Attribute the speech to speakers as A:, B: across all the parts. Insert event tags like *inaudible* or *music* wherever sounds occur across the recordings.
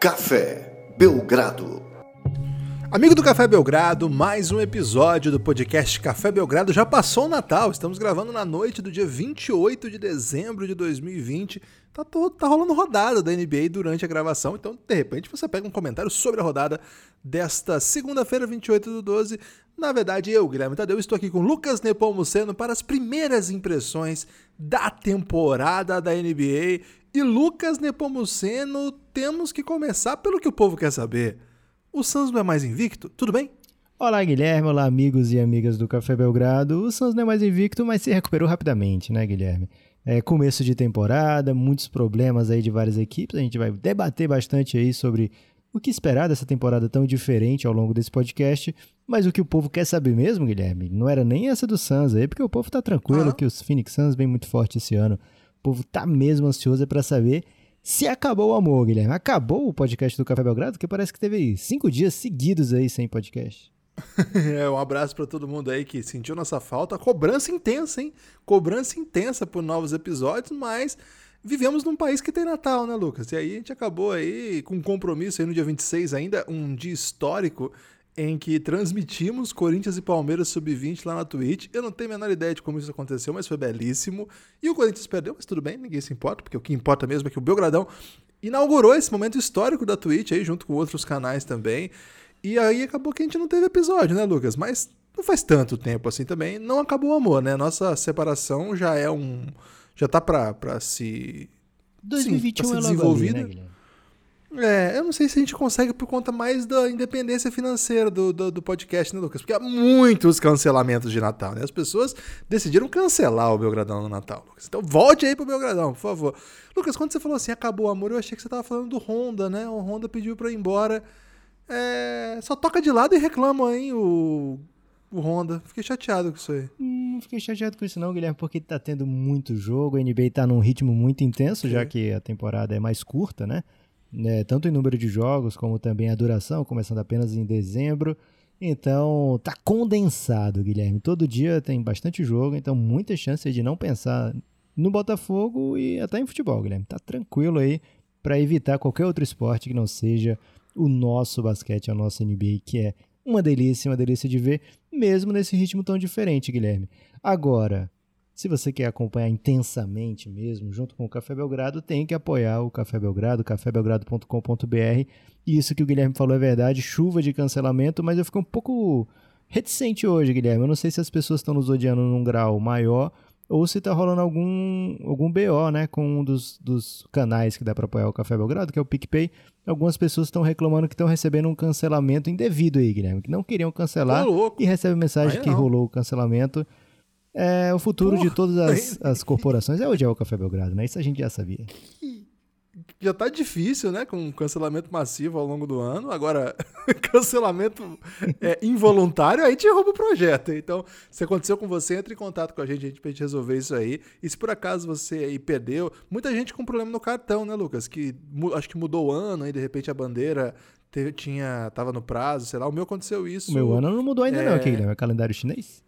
A: Café Belgrado.
B: Amigo do Café Belgrado, mais um episódio do podcast Café Belgrado. Já passou o Natal, estamos gravando na noite do dia 28 de dezembro de 2020. Tá, todo, tá rolando rodada da NBA durante a gravação, então de repente você pega um comentário sobre a rodada desta segunda-feira, 28 do 12. Na verdade, eu, Guilherme Tadeu, estou aqui com Lucas Nepomuceno para as primeiras impressões da temporada da NBA. E Lucas Nepomuceno, temos que começar pelo que o povo quer saber. O Suns não é mais invicto? Tudo bem?
C: Olá, Guilherme. Olá, amigos e amigas do Café Belgrado. O Suns não é mais invicto, mas se recuperou rapidamente, né, Guilherme? É começo de temporada, muitos problemas aí de várias equipes. A gente vai debater bastante aí sobre o que esperar dessa temporada tão diferente ao longo desse podcast. Mas o que o povo quer saber mesmo, Guilherme, não era nem essa do Suns aí, porque o povo tá tranquilo que os Phoenix Suns vem muito forte esse ano. O povo tá mesmo ansioso para saber se acabou o amor, Guilherme. Acabou o podcast do Café Belgrado, que parece que teve cinco dias seguidos aí sem podcast. *laughs*
B: é, um abraço para todo mundo aí que sentiu nossa falta. Cobrança intensa, hein? Cobrança intensa por novos episódios, mas vivemos num país que tem Natal, né, Lucas? E aí a gente acabou aí com um compromisso aí no dia 26 ainda, um dia histórico em que transmitimos Corinthians e Palmeiras sub-20 lá na Twitch. Eu não tenho a menor ideia de como isso aconteceu, mas foi belíssimo. E o Corinthians perdeu, mas tudo bem, ninguém se importa, porque o que importa mesmo é que o Belgradão inaugurou esse momento histórico da Twitch aí, junto com outros canais também. E aí acabou que a gente não teve episódio, né, Lucas? Mas não faz tanto tempo assim também. Não acabou o amor, né? Nossa separação já é um. Já tá pra, pra se.
C: 2021 sim, pra ser desenvolvida. Ali, né,
B: é, eu não sei se a gente consegue por conta mais da independência financeira do, do, do, podcast, né, Lucas? Porque há muitos cancelamentos de Natal, né? As pessoas decidiram cancelar o Belgradão no Natal, Lucas. Então volte aí pro Belgradão, por favor. Lucas, quando você falou assim, acabou o amor, eu achei que você tava falando do Honda, né? O Honda pediu pra ir embora. É... Só toca de lado e reclama, hein, o, o Honda. Fiquei chateado com isso aí.
C: Hum, não fiquei chateado com isso não, Guilherme, porque tá tendo muito jogo, a NBA tá num ritmo muito intenso, já que a temporada é mais curta, né? né, tanto em número de jogos como também a duração, começando apenas em dezembro. Então, tá condensado, Guilherme. Todo dia tem bastante jogo, então muita chance de não pensar no Botafogo e até em futebol, Guilherme. Tá tranquilo aí para evitar qualquer outro esporte que não seja o nosso basquete, a nossa NBA, que é uma delícia, uma delícia de ver, mesmo nesse ritmo tão diferente, Guilherme. Agora, se você quer acompanhar intensamente mesmo, junto com o Café Belgrado, tem que apoiar o Café Belgrado, cafébelgrado.com.br. Isso que o Guilherme falou é verdade, chuva de cancelamento, mas eu fiquei um pouco reticente hoje, Guilherme. Eu não sei se as pessoas estão nos odiando num grau maior ou se está rolando algum, algum BO, né, com um dos, dos canais que dá para apoiar o Café Belgrado, que é o PicPay. Algumas pessoas estão reclamando que estão recebendo um cancelamento indevido aí, Guilherme, que não queriam cancelar e recebem mensagem aí que não. rolou o cancelamento. É, o futuro Porra, de todas as, *laughs* as corporações é o Café Belgrado, né? Isso a gente já sabia.
B: Já tá difícil, né? Com cancelamento massivo ao longo do ano. Agora, *laughs* cancelamento é, involuntário, aí te rouba o projeto. Então, se aconteceu com você, entre em contato com a gente, a gente pra gente resolver isso aí. E se por acaso você aí perdeu, muita gente com problema no cartão, né, Lucas? Que acho que mudou o ano, aí de repente a bandeira teve, tinha, tava no prazo, sei lá. O meu aconteceu isso.
C: O meu ano não mudou ainda, é... não, aqui, né? É calendário chinês?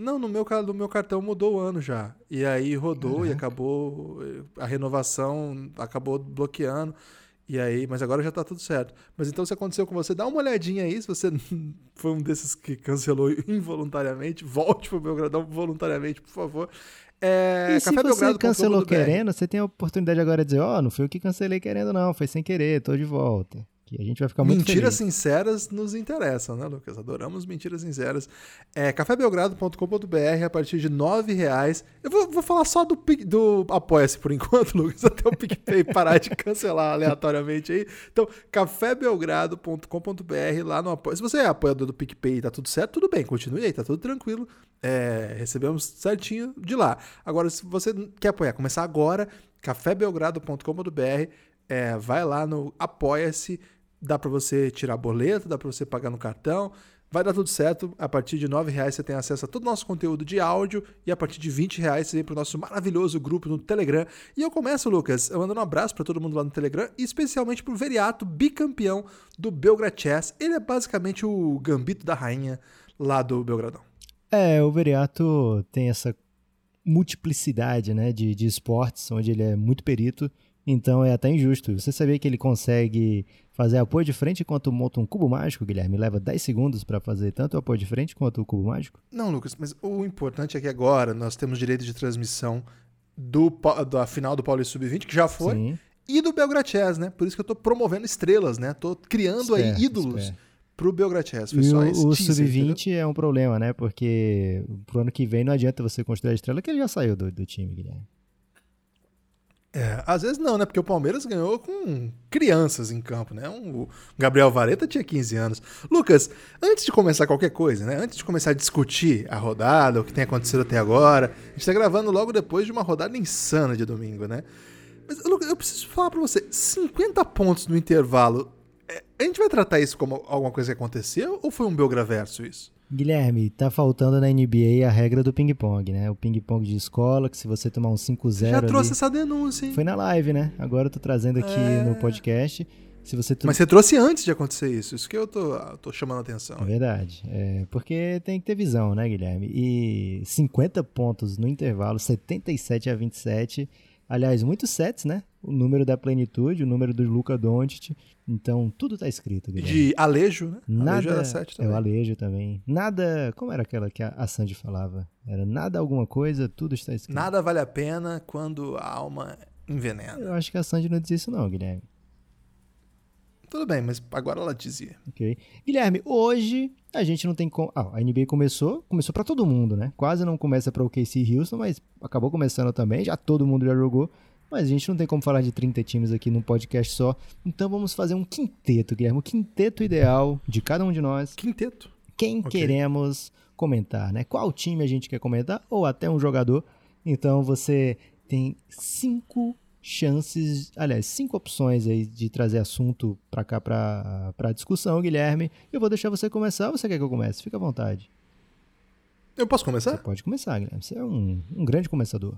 B: Não, no meu, no meu cartão mudou o ano já. E aí rodou Caraca. e acabou. A renovação acabou bloqueando. E aí, mas agora já tá tudo certo. Mas então, se aconteceu com você, dá uma olhadinha aí. Se você *laughs* foi um desses que cancelou *laughs* involuntariamente, volte pro Belgradão voluntariamente, por favor.
C: É, e se você cancelou querendo, você tem a oportunidade agora de dizer: Ó, oh, não foi o que cancelei querendo, não, foi sem querer, tô de volta a gente vai ficar muito
B: Mentiras
C: feliz.
B: sinceras nos interessam, né, Lucas? Adoramos mentiras sinceras. É cafébelgrado.com.br a partir de nove reais. Eu vou, vou falar só do, do Apoia-se por enquanto, *laughs* Lucas, até o PicPay parar de cancelar aleatoriamente aí. Então, cafébelgrado.com.br lá no Apoia. Se você é apoiador do PicPay e tá tudo certo, tudo bem, continue aí, tá tudo tranquilo. É, recebemos certinho de lá. Agora, se você quer apoiar, começar agora, cafébelgrado.com.br, é, vai lá no Apoia-se dá para você tirar boleto, dá para você pagar no cartão. Vai dar tudo certo. A partir de R$ reais você tem acesso a todo o nosso conteúdo de áudio e a partir de R$ reais você vem para o nosso maravilhoso grupo no Telegram. E eu começo, Lucas, eu mandando um abraço para todo mundo lá no Telegram e especialmente para o Veriato, bicampeão do Belgrade Chess. Ele é basicamente o gambito da rainha lá do Belgradão.
C: É, o Veriato tem essa multiplicidade né, de, de esportes, onde ele é muito perito Então é até injusto. Você sabia que ele consegue fazer apoio de frente enquanto monta um cubo mágico, Guilherme? Leva 10 segundos para fazer tanto o apoio de frente quanto o cubo mágico?
B: Não, Lucas, mas o importante é que agora nós temos direito de transmissão do, da final do Paulista Sub-20, que já foi, Sim. e do Belgrachés, né? Por isso que eu tô promovendo estrelas, né? Tô criando aí ídolos. Espera pro Belgrachés.
C: Foi só o, o Sub-20 é um problema, né? Porque pro ano que vem não adianta você construir a estrela, que ele já saiu do, do time, Guilherme.
B: É, às vezes não, né? Porque o Palmeiras ganhou com crianças em campo, né? Um, o Gabriel Vareta tinha 15 anos. Lucas, antes de começar qualquer coisa, né? Antes de começar a discutir a rodada, o que tem acontecido até agora, a gente tá gravando logo depois de uma rodada insana de domingo, né? Mas, Lucas, eu preciso falar pra você: 50 pontos no intervalo. É, a gente vai tratar isso como alguma coisa que aconteceu ou foi um Belgraverso isso?
C: Guilherme, tá faltando na NBA a regra do ping-pong, né? O ping-pong de escola, que se você tomar um 5-0.
B: Já trouxe ali... essa denúncia, hein?
C: Foi na live, né? Agora eu tô trazendo aqui é... no podcast. Se você
B: Mas você trouxe antes de acontecer isso, isso que eu tô, tô chamando a atenção.
C: É verdade. É, porque tem que ter visão, né, Guilherme? E 50 pontos no intervalo, 77 a 27 Aliás, muitos sets, né? O número da plenitude, o número do Luca Doncic. Então, tudo tá escrito, Guilherme.
B: De Alejo, né?
C: Nada, Alejo era sete também. É o Alejo também. Nada... Como era aquela que a Sandy falava? Era nada alguma coisa, tudo está escrito.
B: Nada vale a pena quando a alma envenena.
C: Eu acho que a Sandy não diz isso não, Guilherme.
B: Tudo bem, mas agora ela dizia.
C: Ok. Guilherme, hoje a gente não tem como. Ah, a NBA começou, começou para todo mundo, né? Quase não começa para o KC Houston, mas acabou começando também, já todo mundo já jogou. Mas a gente não tem como falar de 30 times aqui num podcast só. Então vamos fazer um quinteto, Guilherme. O quinteto ideal de cada um de nós.
B: Quinteto.
C: Quem okay. queremos comentar, né? Qual time a gente quer comentar, ou até um jogador. Então você tem cinco chances, aliás, cinco opções aí de trazer assunto para cá para discussão, Guilherme. Eu vou deixar você começar ou você quer que eu comece? Fica à vontade.
B: Eu posso começar?
C: Você pode começar, Guilherme. Você é um, um grande começador.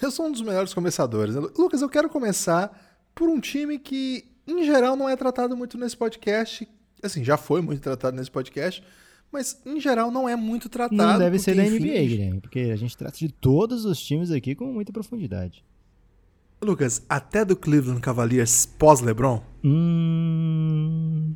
B: Eu sou um dos melhores começadores. Lucas, eu quero começar por um time que, em geral, não é tratado muito nesse podcast. Assim, já foi muito tratado nesse podcast, mas em geral não é muito tratado. Não
C: deve ser da NBA, Guilherme, porque a gente trata de todos os times aqui com muita profundidade.
B: Lucas, até do Cleveland Cavaliers pós-LeBron?
C: Hum...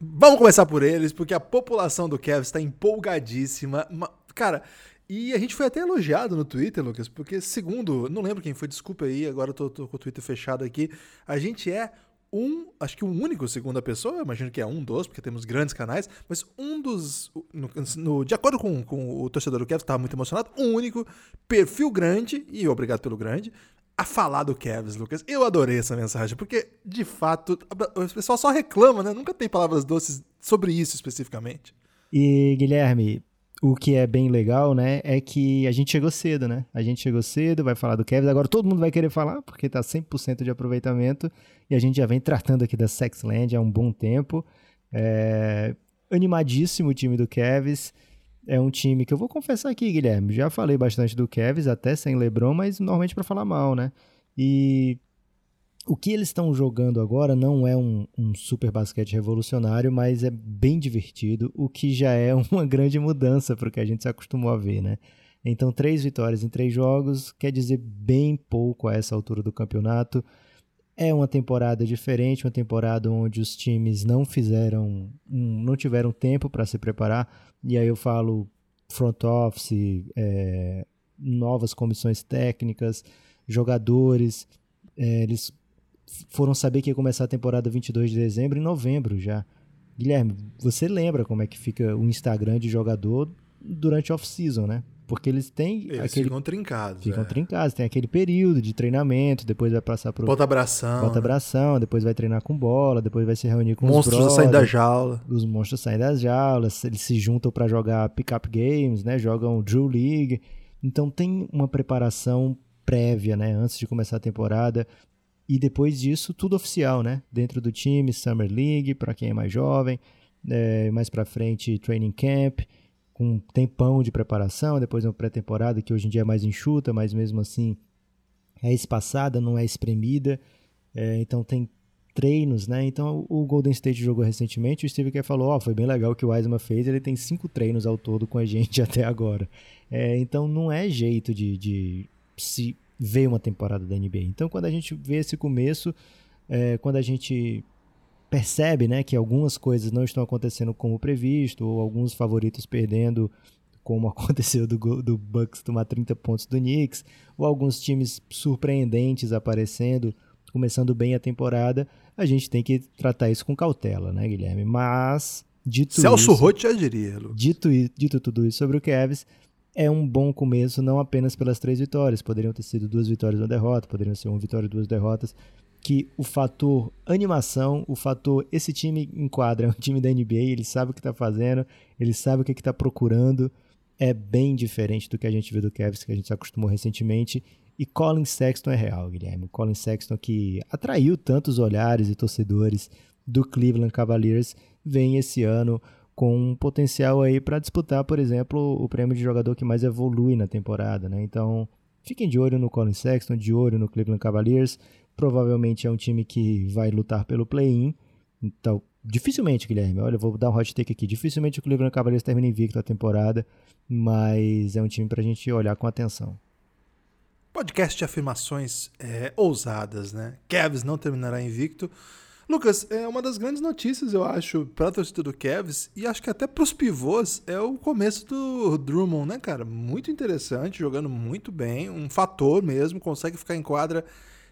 B: Vamos começar por eles, porque a população do Cavs está empolgadíssima. Cara, e a gente foi até elogiado no Twitter, Lucas, porque segundo, não lembro quem foi, desculpa aí, agora eu tô, tô com o Twitter fechado aqui. A gente é um, acho que o um único segunda pessoa, imagino que é um dos, porque temos grandes canais, mas um dos, no, no, de acordo com, com o torcedor do Cavs, estava muito emocionado, um único perfil grande, e obrigado pelo grande, a falar do Kevs, Lucas. Eu adorei essa mensagem, porque, de fato, o pessoal só reclama, né? Nunca tem palavras doces sobre isso especificamente.
C: E, Guilherme, o que é bem legal, né, é que a gente chegou cedo, né? A gente chegou cedo, vai falar do Kevs, agora todo mundo vai querer falar, porque tá 100% de aproveitamento, e a gente já vem tratando aqui da Sexland há um bom tempo. É... Animadíssimo o time do Kevs é um time que eu vou confessar aqui, Guilherme. Já falei bastante do Kevs, até sem LeBron, mas normalmente para falar mal, né? E o que eles estão jogando agora não é um, um, super basquete revolucionário, mas é bem divertido, o que já é *laughs* uma grande mudança para o que a gente se acostumou a ver, né? Então, três vitórias em três jogos quer dizer bem pouco a essa altura do campeonato. É uma temporada diferente, uma temporada onde os times não fizeram, não tiveram tempo para se preparar. E aí eu falo front office, é, novas comissões técnicas, jogadores. É, eles foram saber que ia começar a temporada 22 de dezembro em novembro já. Guilherme, você lembra como é que fica o Instagram de jogador durante off-season, né? Porque eles têm.
B: Eles aquele, ficam trincados.
C: Ficam é. trincados. Tem aquele período de treinamento, depois vai passar pro.
B: Bota abração.
C: Bota abração, né? depois vai treinar com bola, depois vai se reunir com
B: monstros
C: os Monstros
B: saem da jaula.
C: Os monstros saem das jaulas, eles se juntam para jogar pick-up games, né? Jogam Drew League. Então tem uma preparação prévia, né? Antes de começar a temporada. E depois disso, tudo oficial, né? Dentro do time, Summer League, para quem é mais jovem. É, mais para frente, Training Camp com um tempão de preparação, depois uma pré-temporada que hoje em dia é mais enxuta, mas mesmo assim é espaçada, não é espremida. É, então tem treinos, né? Então o Golden State jogou recentemente, o Steve Kerr falou, ó, oh, foi bem legal o que o Wiseman fez, ele tem cinco treinos ao todo com a gente *laughs* até agora. É, então não é jeito de, de se veio uma temporada da NBA. Então, quando a gente vê esse começo, é, quando a gente percebe né, que algumas coisas não estão acontecendo como previsto, ou alguns favoritos perdendo, como *laughs* aconteceu do, do Bucks tomar 30 pontos do Knicks, ou alguns times surpreendentes aparecendo, começando bem a temporada, a gente tem que tratar isso com cautela, né, Guilherme? Mas, dito
B: Celso
C: isso...
B: Roth já diria, Lu.
C: Dito, dito tudo isso sobre o Cavs, é um bom começo, não apenas pelas três vitórias. Poderiam ter sido duas vitórias e uma derrota, poderiam ser uma vitória e duas derrotas. Que o fator animação, o fator esse time enquadra, é um time da NBA, ele sabe o que está fazendo, ele sabe o que está procurando. É bem diferente do que a gente viu do Cavs, que a gente se acostumou recentemente. E Colin Sexton é real, Guilherme. Colin Sexton que atraiu tantos olhares e torcedores do Cleveland Cavaliers, vem esse ano com um potencial aí para disputar, por exemplo, o prêmio de jogador que mais evolui na temporada, né? Então, fiquem de olho no Colin Sexton, de olho no Cleveland Cavaliers. Provavelmente é um time que vai lutar pelo play-in. Então, dificilmente, Guilherme, olha, eu vou dar um hot take aqui. Dificilmente o Cleveland Cavaliers termina invicto a temporada, mas é um time para a gente olhar com atenção.
B: Podcast de afirmações é, ousadas, né? Cavs não terminará invicto. Lucas, é uma das grandes notícias, eu acho, para a torcida do Cavs e acho que até para os pivôs é o começo do Drummond, né, cara? Muito interessante, jogando muito bem, um fator mesmo, consegue ficar em quadra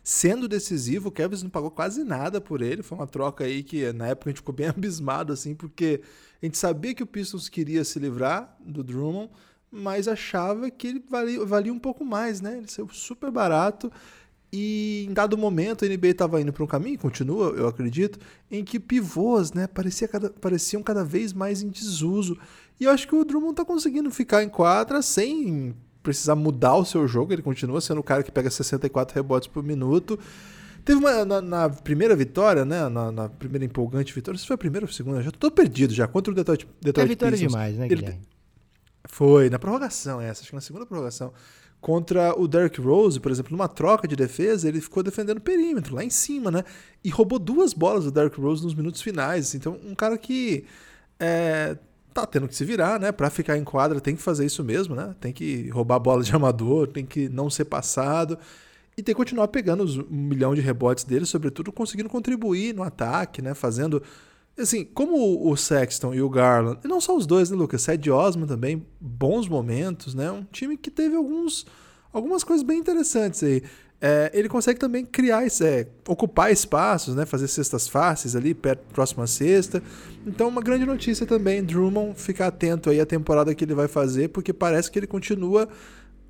B: sendo decisivo. O Cavs não pagou quase nada por ele, foi uma troca aí que na época a gente ficou bem *laughs* abismado, assim, porque a gente sabia que o Pistons queria se livrar do Drummond, mas achava que ele valia, valia um pouco mais, né? Ele saiu super barato e em dado momento a NBA estava indo para um caminho, continua, eu acredito, em que pivôs né, parecia cada, pareciam cada vez mais em desuso. E eu acho que o Drummond está conseguindo ficar em quadra sem precisar mudar o seu jogo. Ele continua sendo o cara que pega 64 rebotes por minuto. Teve uma. Na, na primeira vitória, né? Na, na, primeira empolgante vitória. Se foi a primeira ou a segunda? Já tô perdido já. Contra o Detroit, Detroit
C: É vitória Pistons. demais, né, Guilherme? Ele,
B: foi, na prorrogação essa. Acho que na segunda prorrogação contra o Derrick Rose, por exemplo, numa troca de defesa, ele ficou defendendo o perímetro, lá em cima, né? E roubou duas bolas do Derrick Rose nos minutos finais. Então, um cara que é, tá tendo que se virar, né? Pra ficar em quadra tem que fazer isso mesmo, né? Tem que roubar bola de amador, tem que não ser passado. E tem que continuar pegando os um milhão de rebotes dele, sobretudo conseguindo contribuir no ataque, né? Fazendo assim, como o Sexton e o Garland, e não só os dois, né, Lucas? Ced Osman também, bons momentos, né? Um time que teve alguns, algumas coisas bem interessantes aí. É, ele consegue também criar, é, ocupar espaços, né? Fazer cestas fáceis ali, perto, próxima à cesta. Então, uma grande notícia também, Drummond, ficar atento aí à temporada que ele vai fazer, porque parece que ele continua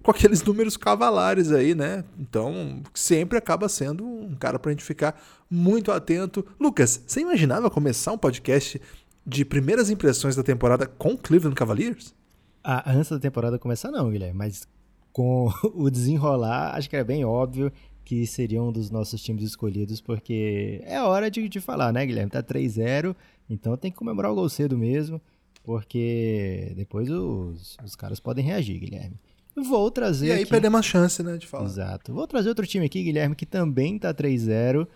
B: com aqueles números cavalares aí, né? Então, sempre acaba sendo um cara pra gente ficar muito atento. Lucas, você imaginava começar um podcast de primeiras impressões da temporada com Cleveland Cavaliers?
C: Ah, antes da temporada começar, não, Guilherme, mas com *laughs* o desenrolar, acho que era bem óbvio que seria um dos nossos times escolhidos, porque é hora de, de falar, né, Guilherme? Tá 3-0, então tem que comemorar o gol cedo mesmo, porque depois os, os caras podem reagir, Guilherme. Vou trazer.
B: E aí
C: aqui...
B: perdemos a chance, né, de falar.
C: Exato. Vou trazer outro time aqui, Guilherme, que também tá 3-0.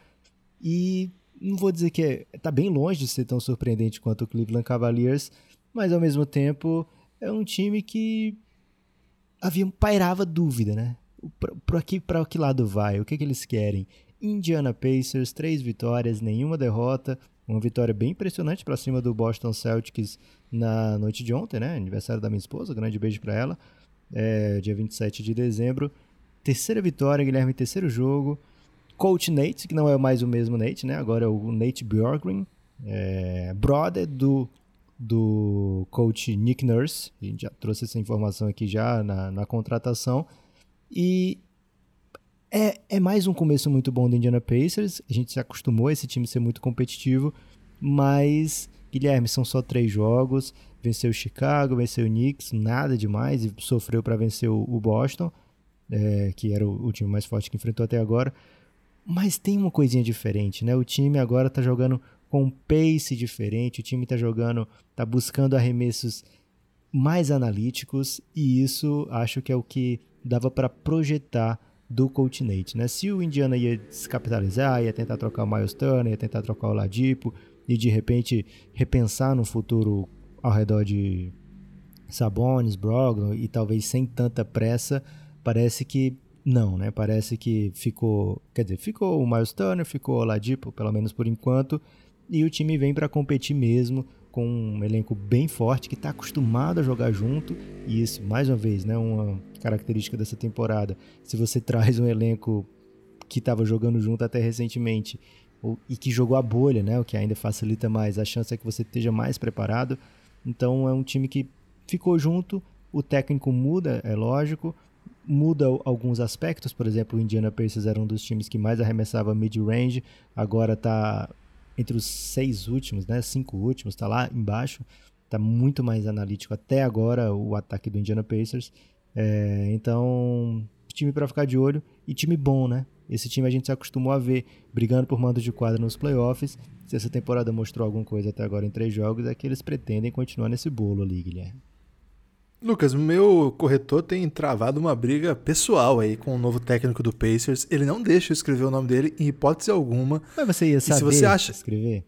C: E não vou dizer que é, tá bem longe de ser tão surpreendente quanto o Cleveland Cavaliers, mas ao mesmo tempo é um time que havia pairava dúvida, né? Para que, que lado vai? O que, que eles querem? Indiana Pacers, três vitórias, nenhuma derrota. Uma vitória bem impressionante para cima do Boston Celtics na noite de ontem, né? Aniversário da minha esposa, grande beijo para ela é, dia 27 de dezembro. Terceira vitória, Guilherme, terceiro jogo. Coach Nate, que não é mais o mesmo Nate, né? Agora é o Nate Bjorkgren, é, brother do, do coach Nick Nurse. A gente já trouxe essa informação aqui já na, na contratação. E é, é mais um começo muito bom do Indiana Pacers. A gente se acostumou a esse time ser muito competitivo, mas, Guilherme, são só três jogos venceu o Chicago, venceu o Knicks, nada demais, e sofreu para vencer o, o Boston, é, que era o, o, time mais forte que enfrentou até agora. Mas tem uma coisinha diferente, né? O time agora está jogando com um pace diferente, o time está jogando, está buscando arremessos mais analíticos, e isso acho que é o que dava para projetar do Coach Nate, né? Se o Indiana ia descapitalizar, ia tentar trocar o Miles Turner, ia tentar trocar o Ladipo, e de repente repensar no futuro ao redor de Sabonis, Brogdon e talvez sem tanta pressa, parece que não, né? Parece que ficou, quer dizer, ficou o Miles Turner, ficou o Ladipo, pelo menos por enquanto, e o time vem para competir mesmo com um elenco bem forte que está acostumado a jogar junto e isso mais uma vez, né, uma característica dessa temporada. Se você *laughs* traz um elenco que estava jogando junto até recentemente e que jogou a bolha, né, o que ainda facilita mais, a chance é que você esteja mais preparado. Então é um time que ficou junto, o técnico muda, é lógico, muda alguns aspectos, por exemplo, o Indiana Pacers era um dos times que mais arremessava mid-range, agora está entre os seis últimos, né, cinco últimos, está lá embaixo, está muito mais analítico até agora o ataque do Indiana Pacers, é, então time para ficar de olho e time bom, né? Esse time a gente se acostumou a ver brigando por mando de quadra nos playoffs. Se essa temporada mostrou alguma coisa até agora em três jogos, é que eles pretendem continuar nesse bolo ali, Guilherme.
B: Lucas, meu corretor tem travado uma briga pessoal aí com o novo técnico do Pacers. Ele não deixa eu escrever o nome dele em hipótese alguma.
C: Mas você ia saber
B: se você acha...
C: escrever?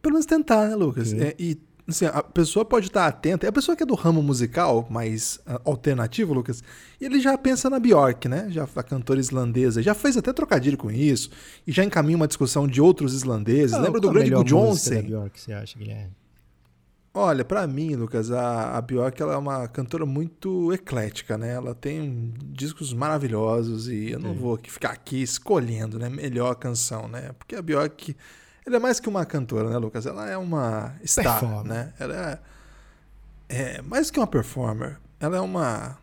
B: Pelo menos tentar, né, Lucas? Okay. É, e assim, a pessoa pode estar atenta. É a pessoa que é do ramo musical, mais uh, alternativo, Lucas, e ele já pensa na Bjork, né? Já a cantora islandesa, já fez até trocadilho com isso e já encaminha uma discussão de outros islandeses. Lembra do grande Johnson?
C: Bjork, você acha, Guilherme?
B: Olha, para mim, Lucas, a, a Bjork ela é uma cantora muito eclética, né? Ela tem discos maravilhosos e eu não Sim. vou ficar aqui escolhendo, né? Melhor canção, né? Porque a Bjork, ela é mais que uma cantora, né, Lucas? Ela é uma star, performer. né? Ela é, é, mais que uma performer. Ela é uma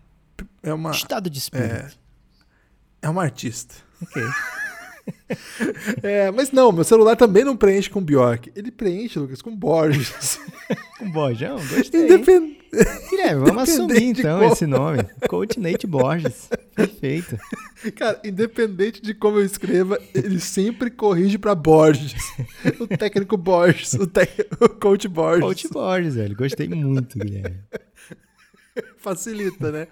B: é uma
C: estado de espírito.
B: É, é uma artista.
C: Ok. *laughs*
B: é, mas não, meu celular também não preenche com Bjork. Ele preenche, Lucas, com Borges. *laughs*
C: com Borjão? Gostei. Independ... Guilherme, vamos assumir então esse nome. Coach Nate Borges. Perfeito.
B: Cara, independente de como eu escreva, ele sempre corrige para Borges. O técnico Borges, o, te... o coach Borges.
C: Coach Borges, velho. Gostei muito, Guilherme.
B: Facilita, né?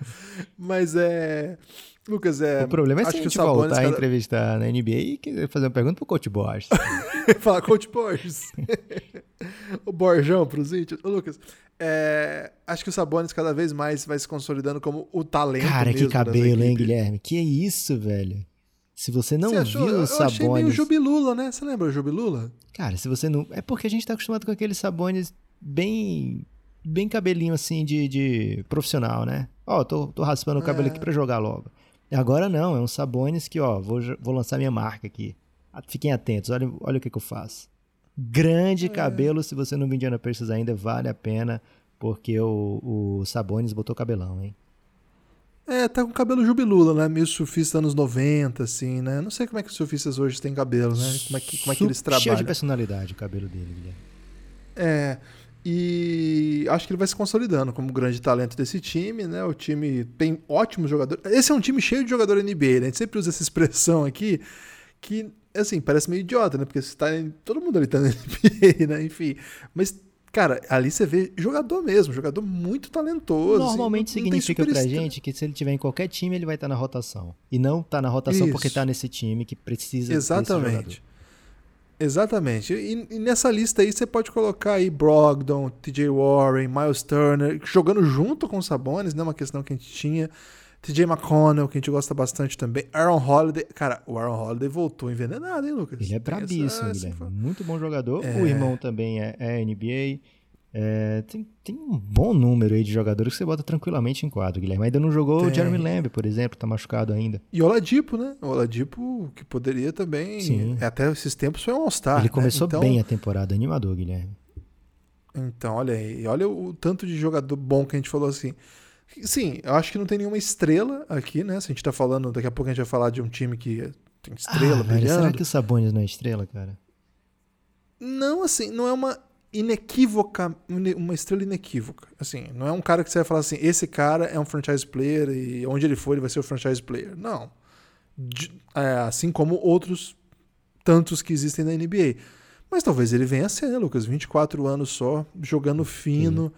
B: Mas é. Lucas, é.
C: O problema é se a gente voltar cada... a entrevistar na NBA e fazer uma pergunta pro Coach Borges. *laughs*
B: Falar, Coach Borges. *laughs* o Borjão pros índios. Ô, Lucas, é... acho que o Sabonis cada vez mais vai se consolidando como o talento.
C: Cara, que cabelo, hein, Guilherme? Que isso, velho? Se você não você achou? viu o Sabonis. Eu achei meio
B: Jubilula, né? Você lembra o Jubilula?
C: Cara, se você não. É porque a gente tá acostumado com aqueles Sabonis bem. Bem cabelinho assim de, de profissional, né? Ó, oh, tô, tô raspando o cabelo é. aqui pra jogar logo. Agora não, é um Sabonis que, ó, vou, vou lançar minha marca aqui. Fiquem atentos, olha, olha o que, que eu faço. Grande é. cabelo, se você não viu Indiana Pacers ainda, vale a pena, porque o, o Sabonis botou cabelão, hein?
B: É, tá com cabelo jubilula, né? Meio surfista anos 90, assim, né? Não sei como é que os surfistas hoje têm cabelo, né? Como é que, como é que eles trabalham. Cheio
C: de personalidade o cabelo dele, Guilherme.
B: É. E acho que ele vai se consolidando como grande talento desse time, né? O time tem ótimos jogadores. Esse é um time cheio de jogador NBA, né? A gente sempre usa essa expressão aqui, que, assim, parece meio idiota, né? Porque você tá em... todo mundo ali tá na *laughs* NBA, né? Enfim. Mas, cara, ali você vê jogador mesmo, jogador muito talentoso.
C: Assim, Normalmente assim, significa pra gente que se ele tiver em qualquer time, ele vai estar tá na rotação. E não tá na rotação Isso. porque tá nesse time que precisa
B: Exatamente. Exatamente. E, e, nessa lista aí você pode colocar aí Brogdon, TJ Warren, Miles Turner, jogando junto com o Sabonis, né? Uma questão que a gente tinha. TJ McConnell, que a gente gosta bastante também. Aaron Holiday. Cara, o Aaron Holiday voltou envenenado, hein, Lucas?
C: Ele é brabíssimo, essa, essa... Muito bom jogador. É... O irmão também é, é NBA. É, tem, tem um bom número aí de jogadores que você bota tranquilamente em quadro, Guilherme. Ainda não jogou tem. o Jeremy Lamb, por exemplo, tá machucado ainda.
B: E o Oladipo, né? O Oladipo, que poderia também. Sim. Até esses tempos foi um All-Star.
C: Ele
B: né?
C: começou então... bem a temporada, animador, Guilherme.
B: Então, olha aí. Olha o tanto de jogador bom que a gente falou assim. Sim, eu acho que não tem nenhuma estrela aqui, né? Se a gente tá falando, daqui a pouco a gente vai falar de um time que tem estrela ah,
C: velho, Será que o Sabonis não é estrela, cara?
B: Não, assim, não é uma inequívoca, uma estrela inequívoca. Assim, não é um cara que você vai falar assim, esse cara é um franchise player e onde ele for ele vai ser o franchise player. Não. É, assim como outros tantos que existem na NBA. Mas talvez ele venha a ser, né, Lucas? 24 anos só, jogando fino.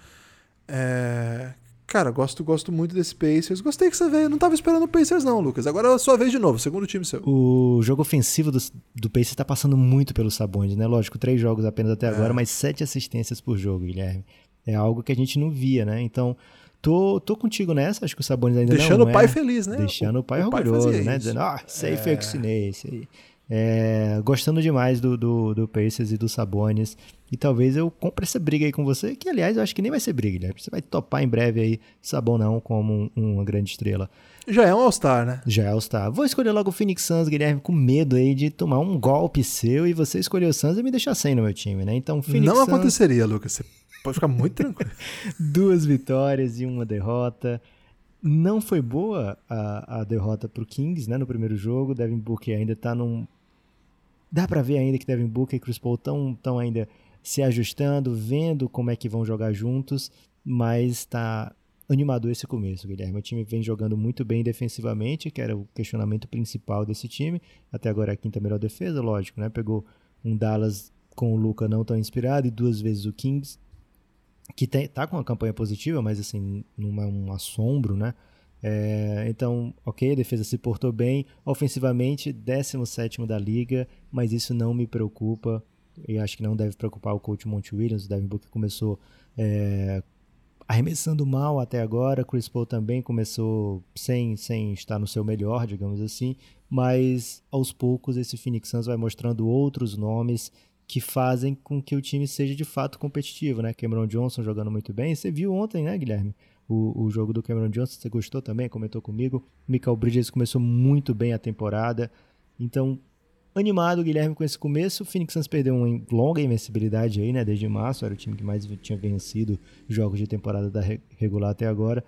B: É, Cara, gosto, gosto muito desse Pacers. Gostei que você veio. Não tava esperando o Pacers, não, Lucas. Agora é a sua vez de novo, segundo time seu.
C: O jogo ofensivo do, do Pacers tá passando muito pelos Sabonis, né? Lógico, três jogos apenas até é. agora, mas sete assistências por jogo, Guilherme. É algo que a gente não via, né? Então, tô, tô contigo nessa, acho que o Sabonis ainda
B: Deixando
C: não
B: o pai
C: é,
B: feliz, né?
C: Deixando o, pai
B: o
C: orgulhoso,
B: pai
C: né?
B: isso.
C: Dizendo, ah, safe
B: É.
C: é. esse aí. É, gostando demais do, do, do Pacers e do Sabonis. E talvez eu compre essa briga aí com você, que aliás eu acho que nem vai ser briga, Guilherme. Você vai topar em breve aí Sabonão como um- uma grande estrela.
B: Já é um All-Star, né?
C: Já é o Star. Vou escolher logo o Phoenix Suns, Guilherme, com medo aí de tomar um golpe seu e você escolher o Suns e me deixar sem no meu time, né? Então, Phoenix
B: não
C: Suns,
B: aconteceria, Lucas. Você pode ficar muito tranquilo. *laughs*
C: duas vitórias e uma derrota. Não foi boa a, a derrota pro Kings, né, no primeiro jogo. Devin Booker ainda tá num... Dá pra ver ainda que Devin Booker e Chris Paul estão tão ainda se ajustando, vendo como é que vão jogar juntos, mas tá animador esse começo, Guilherme. O time vem jogando muito bem defensivamente, que era o questionamento principal desse time. Até agora a quinta melhor defesa, lógico, né? Pegou um Dallas com o Luca não tão inspirado e duas vezes o Kings, que tem, tá com uma campanha positiva, mas assim, não é um assombro, né? É, então, ok, a defesa se portou bem. Ofensivamente, 17 da liga, mas isso não me preocupa. E acho que não deve preocupar o coach Monte Williams. O Devin Booker começou é, arremessando mal até agora. Chris Paul também começou sem, sem estar no seu melhor, digamos assim. Mas aos poucos esse Phoenix Suns vai mostrando outros nomes que fazem com que o time seja de fato competitivo, né? Cameron Johnson jogando muito bem. Você viu ontem, né, Guilherme? O, o jogo do Cameron Johnson, você gostou também? Comentou comigo. Michael Bridges começou muito bem a temporada. Então, animado, Guilherme, com esse começo. O Phoenix Suns perdeu uma longa invencibilidade aí, né? Desde março, era o time que mais tinha vencido jogos de temporada da re- regular até agora.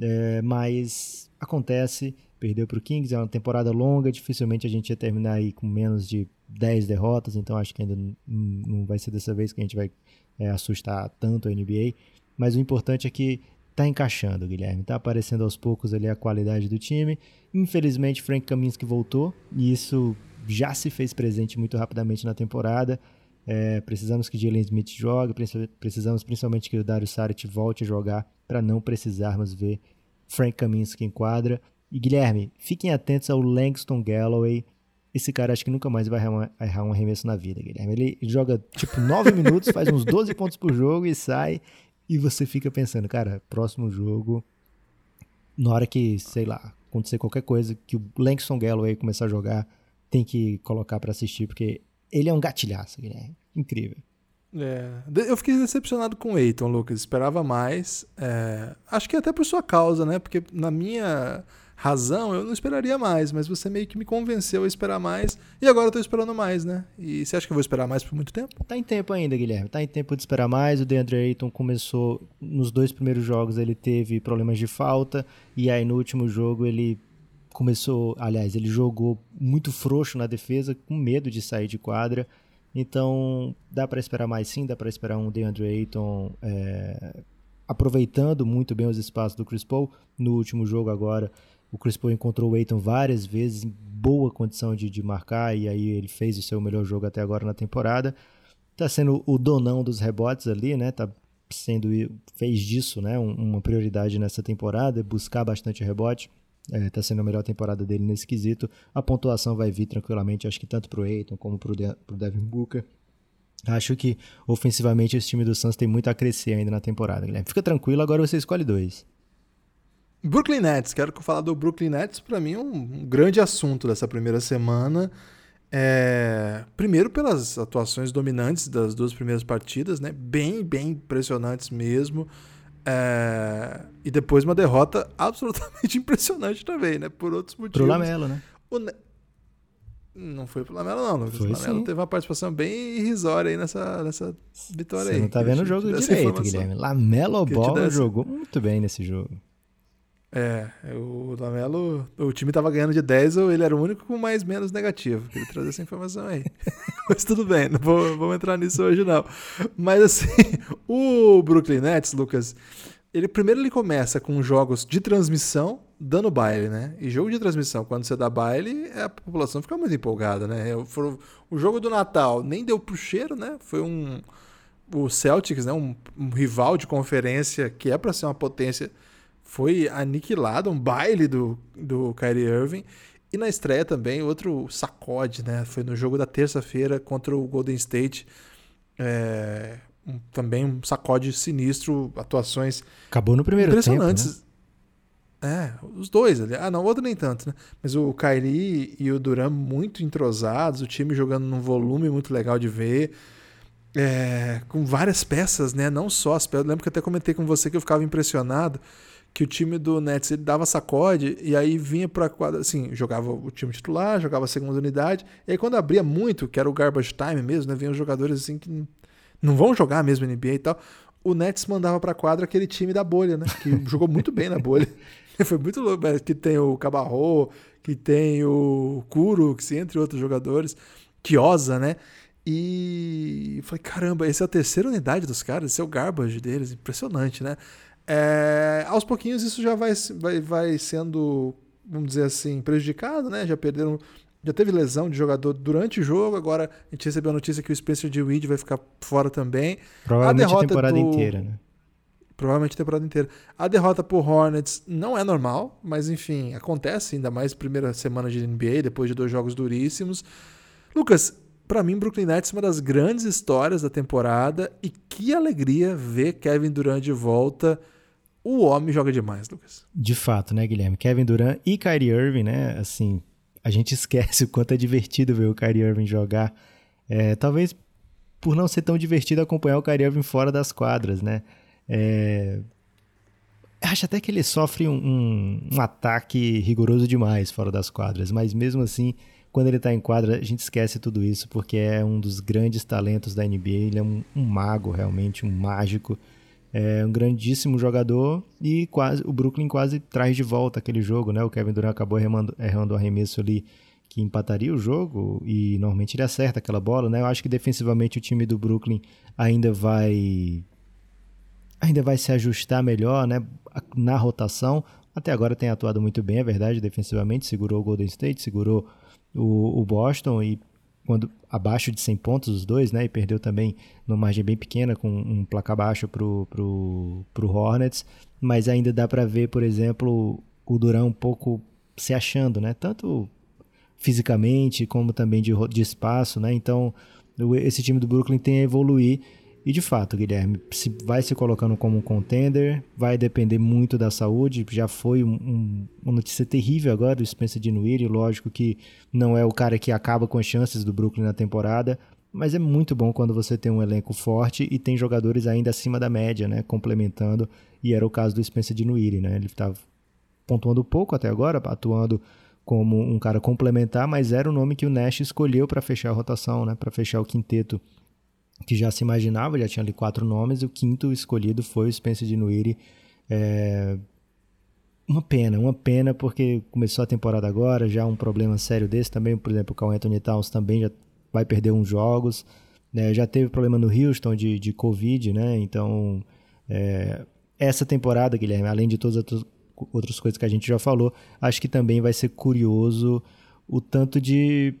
C: É, mas acontece, perdeu para o Kings, é uma temporada longa, dificilmente a gente ia terminar aí com menos de 10 derrotas, então acho que ainda não vai ser dessa vez que a gente vai é, assustar tanto a NBA. Mas o importante é que tá encaixando, Guilherme. Tá aparecendo aos poucos ali a qualidade do time. Infelizmente, Frank Kaminsky voltou e isso já se fez presente muito rapidamente na temporada. É, precisamos que Jalen Smith jogue, precis- precisamos principalmente que o Dario Saric volte a jogar para não precisarmos ver Frank Kaminsky em quadra. E Guilherme, fiquem atentos ao Langston Galloway. Esse cara acho que nunca mais vai errar um arremesso na vida, Guilherme. Ele joga tipo 9 *laughs* minutos, faz uns 12 pontos por jogo e sai. E você fica pensando, cara, próximo jogo, na hora que, sei lá, acontecer qualquer coisa, que o Langston Galloway começar a jogar, tem que colocar pra assistir, porque ele é um gatilhaço, Guilherme. Incrível.
B: É, de- eu fiquei decepcionado com o Eiton, Lucas. Esperava mais. É, acho que até por sua causa, né? Porque na minha razão eu não esperaria mais, mas você meio que me convenceu a esperar mais. E agora eu tô esperando mais, né? E você acha que eu vou esperar mais por muito tempo?
C: Tá em tempo ainda, Guilherme. Tá em tempo de esperar mais. O DeAndre Ayton começou nos dois primeiros jogos, ele teve problemas de falta e aí no último jogo ele começou, aliás, ele jogou muito frouxo na defesa, com medo de sair de quadra. Então, dá pra esperar mais sim, dá pra esperar um DeAndre Ayton é, aproveitando muito bem os espaços do Chris Paul. No último jogo agora, o Chris Paul encontrou o Ayton várias vezes em boa condição de, de marcar e aí ele fez o seu melhor jogo até agora na temporada tá sendo o donão dos rebotes ali, né? Tá sendo fez disso, né, um- uma prioridade nessa temporada, buscar bastante rebote. É, tá sendo a melhor temporada dele nesse quesito. A pontuação vai vir tranquilamente, acho que tanto pro Aiton como De pro Devin Booker. Acho que ofensivamente esse time do Suns tem muito a crescer ainda na temporada, Guilherme. Fica tranquilo, agora você escolhe dois.
B: Brooklyn Nets, quero falar do Brooklyn Nets, para mim um, um grande assunto dessa primeira semana. É, primeiro pelas atuações dominantes das duas primeiras partidas, né? Bem, bem impressionantes mesmo. É, e depois uma derrota *laughs* absolutamente impressionante também, né? Por outros motivos.
C: Pro Lamelo, né?
B: O Não foi pro Lamelo, não, Lucas.
C: Foi
B: o Lamelo
C: sim.
B: teve uma participação bem irrisória aí nessa, nessa vitória
C: Você
B: aí.
C: não tá vendo o jogo direito. Guilherme. Lamelo
B: essa-
C: jogou muito bem nesse jogo.
B: É, o Lamelo, o time tava ganhando de 10, ou ele era o único com mais menos negativo. Queria trazer essa informação aí. *laughs* Mas tudo bem, não vou, entrar nisso hoje não. Mas assim, *laughs* o Brooklyn Nets, Lucas, ele primeiro ele começa com jogos de transmissão dando baile, né? E jogo de transmissão, quando você dá baile, a população fica muito empolgada, né? For- o jogo do Natal nem deu pro cheiro, né? Foi um o Celtics, né, um, um rival de conferência que é para ser uma potência, foi aniquilado, um baile do, do Kyrie Irving. E na estreia também, outro sacode, né? Foi no jogo da terça-feira contra o Golden State. É, um, também um sacode sinistro, atuações
C: Acabou no primeiro
B: impressionantes.
C: tempo,
B: É, os dois ali. Ah, não, o outro nem tanto, né? Mas o Kyrie e o Duran muito entrosados, o time jogando num volume muito legal de ver. É, com várias peças, né? Não só as peças. Eu lembro que até comentei com você que eu ficava impressionado que o time do Nets ele dava sacode e aí vinha para quadra, assim, jogava o time titular, jogava a segunda unidade, e aí quando abria muito, que era o garbage time mesmo, né, vinham jogadores assim que não vão jogar mesmo NBA e tal, o Nets mandava para quadra aquele time da bolha, né, que *laughs* jogou muito bem na bolha. *laughs* Foi muito louco, que tem o Cabarro, que tem o Kuro, que entre outros jogadores, Kiosa, né? E falei, caramba, essa é a terceira unidade dos caras, esse é o garbage deles, impressionante, né? É, aos pouquinhos isso já vai, vai, vai sendo, vamos dizer assim, prejudicado, né? Já perderam, já teve lesão de jogador durante o jogo, agora a gente recebeu a notícia que o Spencer de Weed vai ficar fora também.
C: Provavelmente a, a temporada do... inteira, né?
B: Provavelmente a temporada inteira. A derrota por Hornets não é normal, mas enfim, acontece, ainda mais primeira semana de NBA, depois de dois jogos duríssimos. Lucas, para mim, Brooklyn Nets é uma das grandes histórias da temporada e que alegria ver Kevin Durant de volta. O homem joga demais, Lucas.
C: De fato, né, Guilherme? Kevin Durant e Kyrie Irving, né? Assim, a gente *laughs* esquece o quanto é divertido ver o Kyrie Irving jogar. É, talvez por não ser tão divertido acompanhar o Kyrie Irving fora das quadras, né? É... Acho até que ele sofre um, um, um ataque rigoroso demais fora das quadras, mas mesmo assim quando ele está em quadra, a gente esquece tudo isso, porque é um dos grandes talentos da NBA. Ele é um, um mago, realmente, um mágico. É um grandíssimo jogador e quase o Brooklyn quase traz de volta aquele jogo, né? O Kevin Durant acabou errando, errando o arremesso ali que empataria o jogo e normalmente ele acerta aquela bola, né? Eu acho que defensivamente o time do Brooklyn ainda vai ainda vai se ajustar melhor, né? Na rotação. Até agora tem atuado muito bem, é verdade, defensivamente, segurou o Golden State, segurou o, o Boston e quando abaixo de 100 pontos os dois, né? E perdeu também numa margem bem pequena com um placar baixo pro, pro, pro Hornets, mas ainda dá para ver, por exemplo, o Durant um pouco se achando, né? Tanto fisicamente como também de, de espaço, né? Então, esse time do Brooklyn tem a evoluir e de fato, Guilherme, se vai se colocando como um contender, vai depender muito da saúde. Já foi um, um, uma notícia terrível agora do Spencer Dinwiddie. Lógico que não é o cara que acaba com as chances do Brooklyn na temporada, mas é muito bom quando você tem um elenco forte e tem jogadores ainda acima da média, né, complementando. E era o caso do Spencer Dinwiddie, né? Ele estava pontuando pouco até agora, atuando como um cara complementar, mas era o nome que o Nash escolheu para fechar a rotação, né, para fechar o quinteto que já se imaginava, já tinha ali quatro nomes, e o quinto escolhido foi o Spencer Dinwiddie. É... Uma pena, uma pena, porque começou a temporada agora, já um problema sério desse também, por exemplo, o Carl Anthony Towns também já vai perder uns jogos, né? já teve problema no Houston de, de Covid, né, então é... essa temporada, Guilherme, além de todas as outras coisas que a gente já falou, acho que também vai ser curioso o tanto de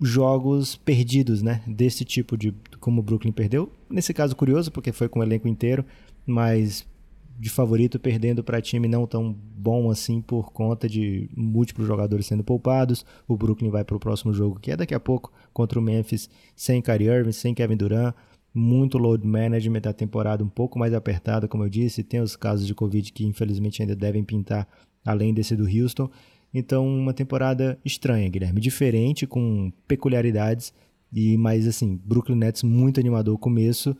C: jogos perdidos, né? Desse tipo de como o Brooklyn perdeu. Nesse caso curioso, porque foi com o elenco inteiro, mas de favorito perdendo para time não tão bom assim por conta de múltiplos jogadores sendo poupados. O Brooklyn vai para o próximo jogo, que é daqui a pouco, contra o Memphis, sem Kyrie Irving, sem Kevin Durant. Muito load management da temporada um pouco mais apertada, como eu disse. Tem os casos de Covid que infelizmente ainda devem pintar, além desse do Houston. Então, uma temporada estranha, Guilherme, diferente, com peculiaridades. E mais assim, Brooklyn Nets muito animador o começo,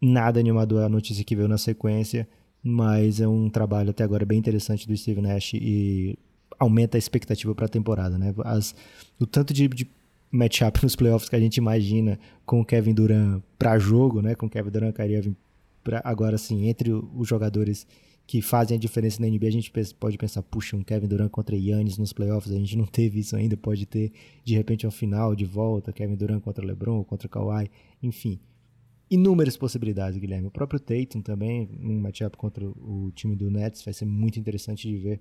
C: nada animador a notícia que veio na sequência, mas é um trabalho até agora bem interessante do Steve Nash e aumenta a expectativa para a temporada, né? As, o tanto de, de matchup nos playoffs que a gente imagina com o Kevin Durant para jogo, né? Com o Kevin Durant, Kyrie Irving, pra, agora sim, entre os jogadores que fazem a diferença na NBA, a gente pode pensar, puxa, um Kevin Durant contra Yannis nos playoffs, a gente não *laughs* teve isso ainda, pode ter de repente um final de volta, Kevin Durant contra LeBron, contra Kawhi, enfim. Inúmeras possibilidades, Guilherme. O próprio Tatum também, um matchup contra o time do Nets, vai ser muito interessante de ver.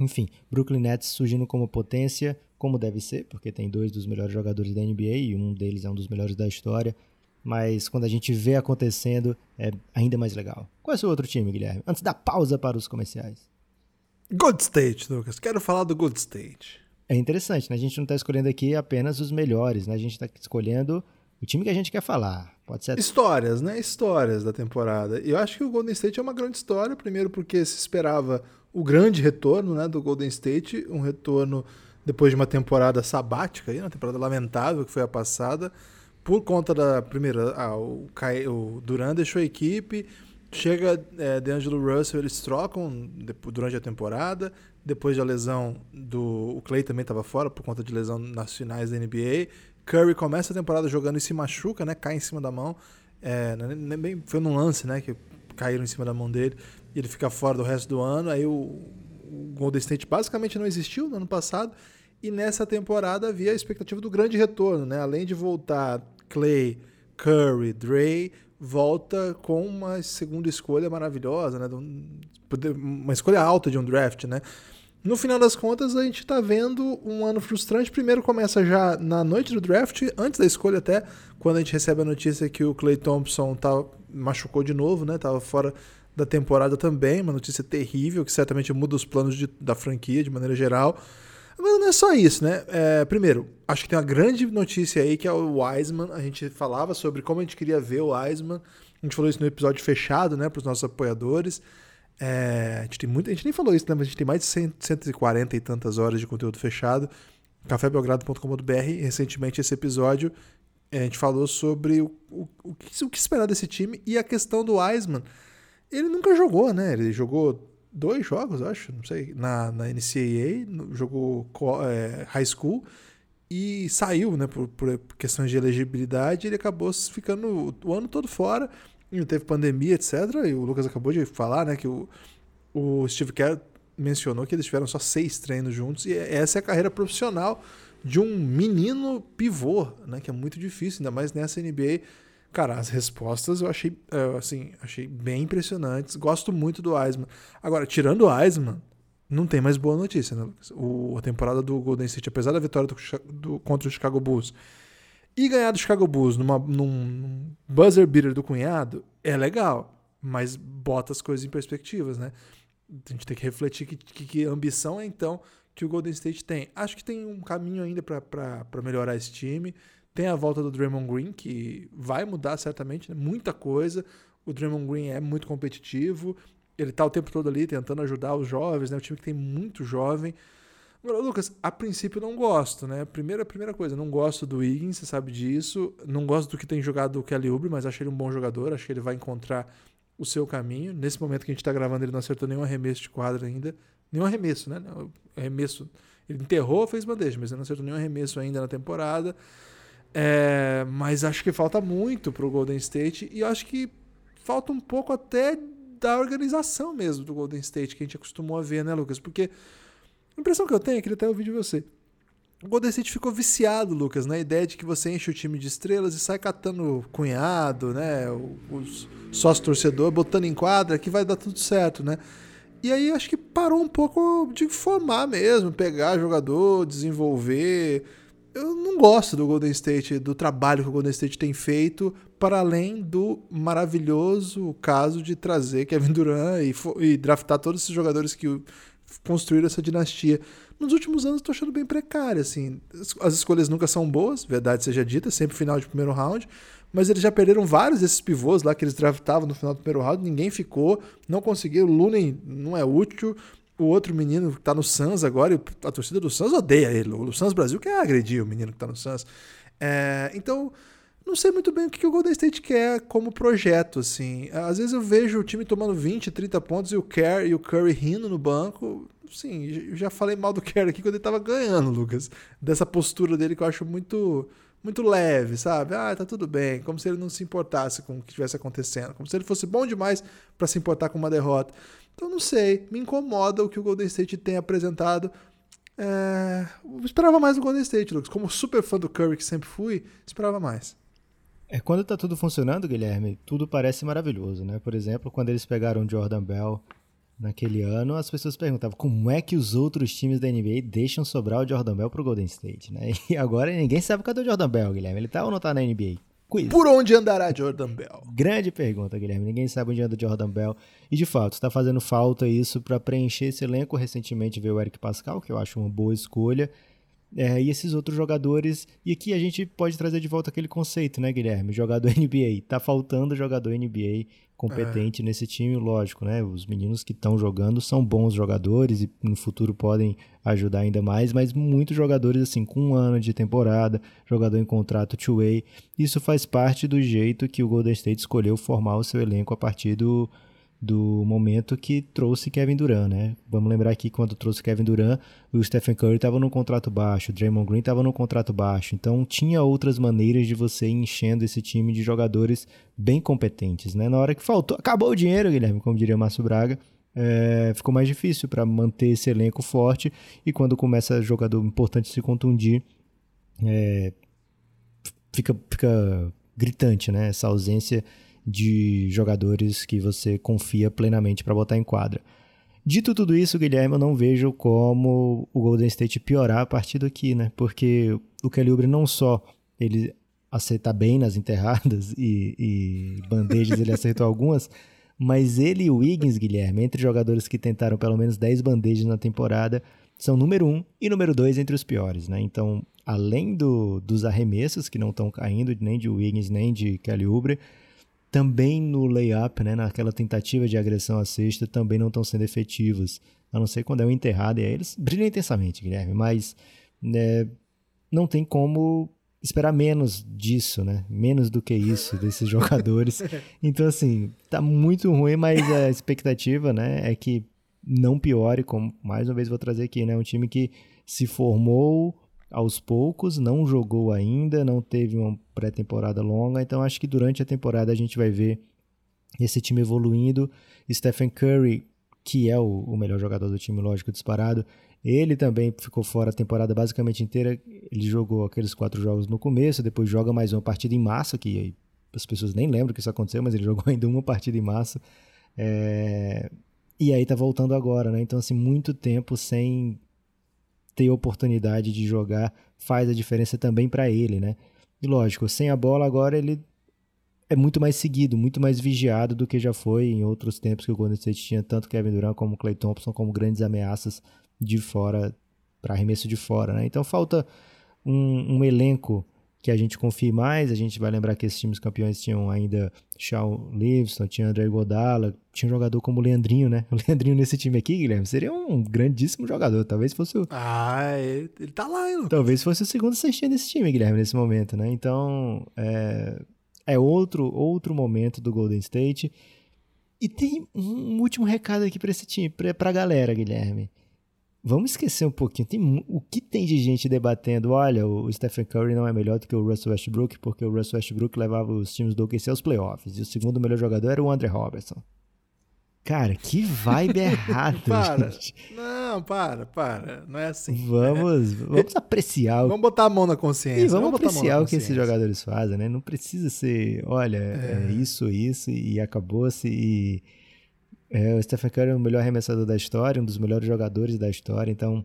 C: Enfim, Brooklyn Nets surgindo como potência, como deve ser, porque tem dois dos melhores jogadores da NBA e um deles é um dos melhores da história mas quando a gente vê acontecendo é ainda mais legal. Qual é o seu outro time, Guilherme? Antes da pausa para os comerciais.
B: Good State, Lucas. Quero falar do Good State.
C: É interessante, né? A gente não está escolhendo aqui apenas os melhores, né? A gente está escolhendo o time que a gente quer falar. Pode ser.
B: Histórias, né? Histórias da temporada. E eu acho que o Golden State é uma grande história, primeiro porque se esperava o grande retorno né, do Golden State, um retorno depois de uma temporada sabática, aí, uma temporada lamentável que foi a passada, por conta da primeira, ah, o, o Duran deixou a equipe, chega é, DeAngelo Russell, eles trocam durante a temporada, depois da lesão do o Clay também estava fora por conta de lesão nas finais da NBA. Curry começa a temporada jogando e se machuca, né? Cai em cima da mão. É, nem, foi num lance, né? Que caíram em cima da mão dele e ele fica fora do resto do ano. Aí o, o Golden State basicamente não existiu no ano passado. E nessa temporada havia a expectativa do grande retorno, né? Além de voltar Clay, Curry, Dre, volta com uma segunda escolha maravilhosa, né? Uma escolha alta de um draft, né? No final das contas, a gente está vendo um ano frustrante. Primeiro começa já na noite do draft, antes da escolha até, quando a gente recebe a notícia que o Clay Thompson tá, machucou de novo, né? Tava fora da temporada também, uma notícia terrível, que certamente muda os planos de, da franquia de maneira geral. Mas não é só isso, né? É, primeiro, acho que tem uma grande notícia aí que é o Wiseman. A gente falava sobre como a gente queria ver o Wiseman. A gente falou isso no episódio fechado, né, para os nossos apoiadores. É, a, gente tem muita, a gente nem falou isso, né, mas a gente tem mais de 100, 140 e tantas horas de conteúdo fechado. cafébelgrado.com.br. Recentemente, esse episódio, é, a gente falou sobre o, o, o, que, o que esperar desse time e a questão do Wiseman. Ele nunca jogou, né? Ele jogou dois jogos, acho, não sei, na, na NCAA, jogou é, high school e saiu, né, por, por, questões de elegibilidade, ele acabou ficando o ano todo fora, e teve pandemia, etc. E o Lucas acabou de falar, né, que o, o Steve Kerr mencionou que eles tiveram só seis treinos juntos, e essa é a carreira profissional de um menino pivô, né, que é muito difícil, ainda mais nessa NBA Cara, as respostas eu achei, é, assim, achei bem impressionantes. Gosto muito do Eisman. Agora, tirando o Eisman, não tem mais boa notícia, né? O, a temporada do Golden State, apesar da vitória do, do, contra o Chicago Bulls e ganhar do Chicago Bulls numa, num buzzer beater do cunhado, é legal, mas bota as coisas em perspectivas, né? A gente tem que refletir que, que, que ambição é então que o Golden State tem. Acho que tem um caminho ainda para melhorar esse time. Tem a volta do Draymond Green, que vai mudar certamente né? muita coisa. O Draymond Green é muito competitivo. Ele está o tempo todo ali tentando ajudar os jovens, né? O time que tem muito jovem. Agora, Lucas, a princípio não gosto, né? Primeira, primeira coisa, não gosto do Higgins, você sabe disso. Não gosto do que tem jogado o Kelly Oubre, mas acho ele um bom jogador. Acho que ele vai encontrar o seu caminho. Nesse momento que a gente está gravando, ele não acertou nenhum arremesso de quadra ainda. Nenhum arremesso, né? Arremesso. Ele enterrou, fez bandeja, mas ele não acertou nenhum arremesso ainda na temporada. É, mas acho que falta muito pro Golden State e acho que falta um pouco até da organização mesmo do Golden State que a gente acostumou a ver, né, Lucas? Porque a impressão que eu tenho, é queria até ouvir de você. O Golden State ficou viciado, Lucas, na ideia de que você enche o time de estrelas e sai catando cunhado, né? Os sócio torcedor, botando em quadra que vai dar tudo certo, né? E aí acho que parou um pouco de formar mesmo, pegar jogador, desenvolver eu não gosto do Golden State, do trabalho que o Golden State tem feito, para além do maravilhoso caso de trazer Kevin Durant e, e draftar todos esses jogadores que construíram essa dinastia. Nos últimos anos estou achando bem precário, assim. As escolhas nunca são boas, verdade seja dita, sempre final de primeiro round, mas eles já perderam vários desses pivôs lá que eles draftavam no final do primeiro round, ninguém ficou, não conseguiram, Looney não é útil, o outro menino que tá no Suns agora, a torcida do Suns odeia ele. O Suns Brasil quer agredir o menino que tá no Suns. É, então, não sei muito bem o que o Golden State quer como projeto, assim. Às vezes eu vejo o time tomando 20, 30 pontos e o Kerr e o Curry rindo no banco. Sim, eu já falei mal do Kerr aqui quando ele tava ganhando, Lucas. Dessa postura dele que eu acho muito muito leve, sabe? Ah, tá tudo bem, como se ele não se importasse com o que estivesse acontecendo, como se ele fosse bom demais para se importar com uma derrota. Então não sei, me incomoda o que o Golden State tem apresentado. É... Eu esperava mais do Golden State, Lucas. Como super fã do Curry que sempre fui, esperava mais.
C: É, quando tá tudo funcionando, Guilherme, tudo parece maravilhoso, né? Por exemplo, quando eles pegaram Jordan Bell naquele ano, as pessoas perguntavam como é que os outros times da NBA deixam sobrar o Jordan Bell pro Golden State, né? *laughs* E agora ninguém sabe cadê o Jordan Bell, Guilherme. Ele tá ou não tá na NBA?
B: Quiz. Por onde andará Jordan Bell?
C: Grande pergunta, Guilherme. Ninguém sabe onde anda Jordan Bell. E de fato, está fazendo falta isso para preencher esse elenco. Recentemente veio o Eric Pascal, que eu acho uma boa escolha. É, e esses outros jogadores. E aqui a gente pode trazer de volta aquele conceito, né, Guilherme? Jogador *laughs* NBA. Tá faltando jogador NBA competente é. nesse time, lógico, né? Os meninos que estão jogando são bons jogadores e no futuro podem ajudar ainda mais, mas muitos jogadores, assim, com um ano de temporada, jogador em contrato two-way. Isso faz parte do jeito que o Golden State escolheu formar o seu elenco a partir do do momento que trouxe Kevin Durant, né? Vamos lembrar que quando trouxe Kevin Durant, o Stephen Curry estava no contrato baixo, o Draymond Green estava no contrato baixo, então tinha outras maneiras de você ir enchendo esse time de jogadores bem competentes, né? Na hora que faltou, acabou o dinheiro, Guilherme, como diria Márcio Braga, é, ficou mais difícil para manter esse elenco forte e quando começa jogador importante se contundir, é, fica, fica gritante, né? Essa ausência de jogadores que você confia plenamente para botar em quadra. Dito tudo isso, Guilherme, eu não vejo como o Golden State piorar a partir daqui, né? Porque o Kelly Oubre não só ele acerta bem nas enterradas *laughs* e, e bandejas ele acertou algumas, mas ele e o Wiggins, Guilherme, entre jogadores que tentaram pelo menos 10 bandejas na temporada, são número 1 um e número 2 entre os piores, né? Então, além do, dos arremessos que não estão caindo, nem de Wiggins nem de Kelly Oubre, também no layup, né, naquela tentativa de agressão à cesta, também não estão sendo efetivos. A não ser quando é um enterrado, e aí eles brilham intensamente, Guilherme, mas né, não tem como esperar menos disso, né? Menos do que isso desses *laughs* jogadores. Então, assim, tá muito ruim, mas a expectativa, né, é que não piore, como mais uma vez vou trazer aqui, né? Um time que se formou aos poucos, não jogou ainda, não teve uma pré-temporada longa, então acho que durante a temporada a gente vai ver esse time evoluindo. Stephen Curry, que é o, o melhor jogador do time, lógico, disparado, ele também ficou fora a temporada basicamente inteira. Ele jogou aqueles quatro jogos no começo, depois joga mais uma partida em março, que as pessoas nem lembram que isso aconteceu, mas ele *laughs* jogou ainda uma partida em março. É... E aí tá voltando agora, né? Então, assim, muito tempo sem ter oportunidade de jogar faz a diferença também para ele, né? E lógico, sem a bola agora ele é muito mais seguido, muito mais vigiado do que já foi em outros tempos que o Golden State tinha tanto Kevin Durant como Clay Thompson como grandes ameaças de fora para arremesso de fora, né? Então falta um, um elenco que a gente confie mais. A gente vai lembrar que esses times campeões tinham ainda Shaw Livingston, tinha André Godala, tinha um jogador como o Leandrinho, né? *laughs* O Leandrinho nesse time aqui, Guilherme, seria um grandíssimo jogador. Talvez fosse o.
B: Ah, ele, tá lá, hein,
C: Talvez fosse o segundo cestinha desse time, Guilherme, nesse momento, né? Então, é, é outro, outro momento do Golden State. E tem um último recado aqui para esse time, pra, pra galera, Guilherme vamos esquecer um pouquinho. Tem, o que tem de gente debatendo? Olha, o Stephen Curry não é melhor do que o Russell Westbrook, porque o Russell Westbrook levava os times do OKC aos playoffs. E o segundo melhor jogador era o Andre Robertson. Cara, que vibe *laughs* errada,
B: para.
C: gente.
B: Não, para, para. Não é assim.
C: Vamos,
B: né?
C: vamos apreciar.
B: O... Vamos botar a mão na consciência.
C: E vamos, vamos apreciar o que esses jogadores fazem, né? Não precisa ser, olha, é, é isso, isso e acabou-se e é, o Stephen Curry é o melhor arremessador da história, um dos melhores jogadores da história, então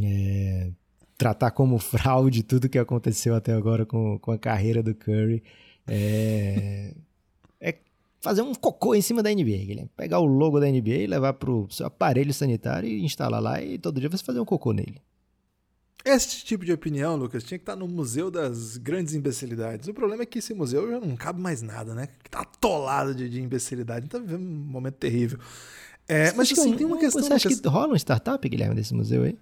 C: é, tratar como fraude tudo que aconteceu até agora com, com a carreira do Curry é, é fazer um cocô em cima da NBA, Guilherme. Pegar o logo da NBA levar para o seu aparelho sanitário e instalar lá e todo dia você fazer um cocô nele.
B: Esse tipo de opinião, Lucas, tinha que estar no Museu das Grandes Imbecilidades. O problema é que esse museu já não cabe mais nada, né? Tá atolado de, de imbecilidade. Então vivendo um momento terrível. É, mas assim,
C: que,
B: tem uma questão.
C: Você acha que rola uma startup, Guilherme, desse museu aí?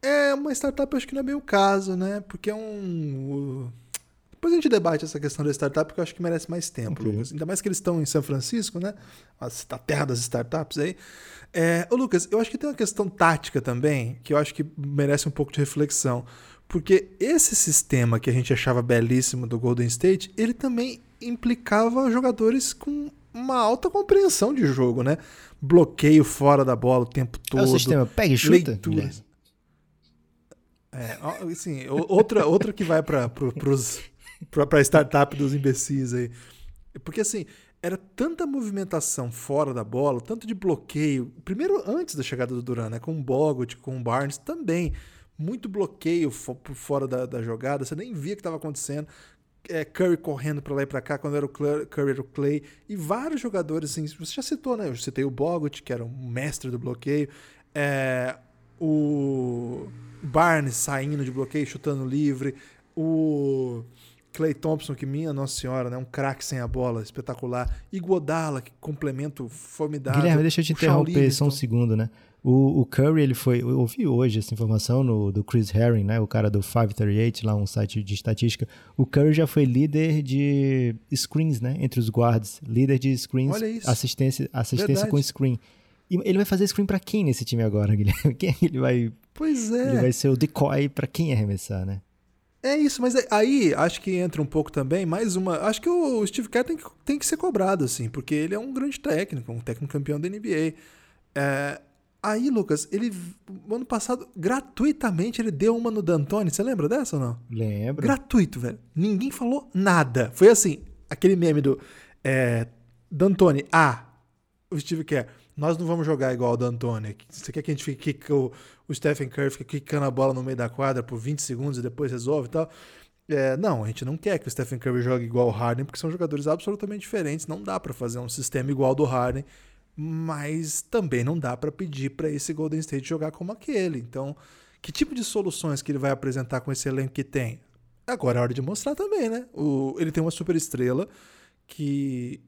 B: É, uma startup eu acho que não é bem o caso, né? Porque é um. Depois a gente debate essa questão da startup, porque eu acho que merece mais tempo, okay. Lucas. Ainda mais que eles estão em São Francisco, né? A terra das startups aí. É, ô Lucas, eu acho que tem uma questão tática também, que eu acho que merece um pouco de reflexão. Porque esse sistema que a gente achava belíssimo do Golden State, ele também implicava jogadores com uma alta compreensão de jogo, né? Bloqueio fora da bola o tempo todo. É o
C: sistema pega e chuta. Leituras.
B: É, assim, outra, outra que vai para para startup dos imbecis aí. Porque assim, era tanta movimentação fora da bola, tanto de bloqueio. Primeiro, antes da chegada do Duran, né? Com o Bogut, com o Barnes também. Muito bloqueio fora da, da jogada, você nem via o que estava acontecendo. É, Curry correndo para lá e para cá, quando era o Curry, era o Clay, e vários jogadores, assim, você já citou, né? Eu citei o Bogut, que era um mestre do bloqueio, é, o Barnes saindo de bloqueio, chutando livre. O Clay Thompson, que minha Nossa Senhora, né? Um craque sem a bola, espetacular. Iguodala, que complemento formidável.
C: Guilherme, deixa eu te interromper só um segundo, né? O, o Curry, ele foi. Eu ouvi hoje essa informação no, do Chris Herring, né? O cara do 538, lá um site de estatística. O Curry já foi líder de screens, né? Entre os guards. Líder de screens,
B: Olha isso.
C: assistência, assistência
B: Verdade.
C: com screen. E ele vai fazer screen pra quem nesse time agora, *laughs* Guilherme? Quem ele vai,
B: Pois é.
C: ele vai ser o decoy pra quem arremessar, né?
B: É isso, mas aí acho que entra um pouco também mais uma. Acho que o Steve Kerr tem que, tem que ser cobrado, assim, porque ele é um grande técnico, um técnico campeão da NBA. É, aí, Lucas, ele, ano passado, gratuitamente, ele deu uma no D'Antoni. Você lembra dessa ou não?
C: Lembra?
B: Gratuito, velho. Ninguém falou nada. Foi assim, aquele meme do é, D'Antoni, ah, o Steve Kerr, nós não vamos jogar igual o D'Antoni. Você quer que a gente fique que o, o Stephen Curry fique quicando a bola no meio da quadra por 20 segundos e depois resolve e tal? É, não, a gente não quer que o Stephen Curry jogue igual o Harden, porque são jogadores absolutamente diferentes. Não dá pra fazer um sistema igual do Harden, mas também não dá pra pedir pra esse Golden State jogar como aquele. Então, que tipo de soluções que ele vai apresentar com esse elenco que tem? Agora é hora de mostrar também, né? O, ele tem uma super estrela que.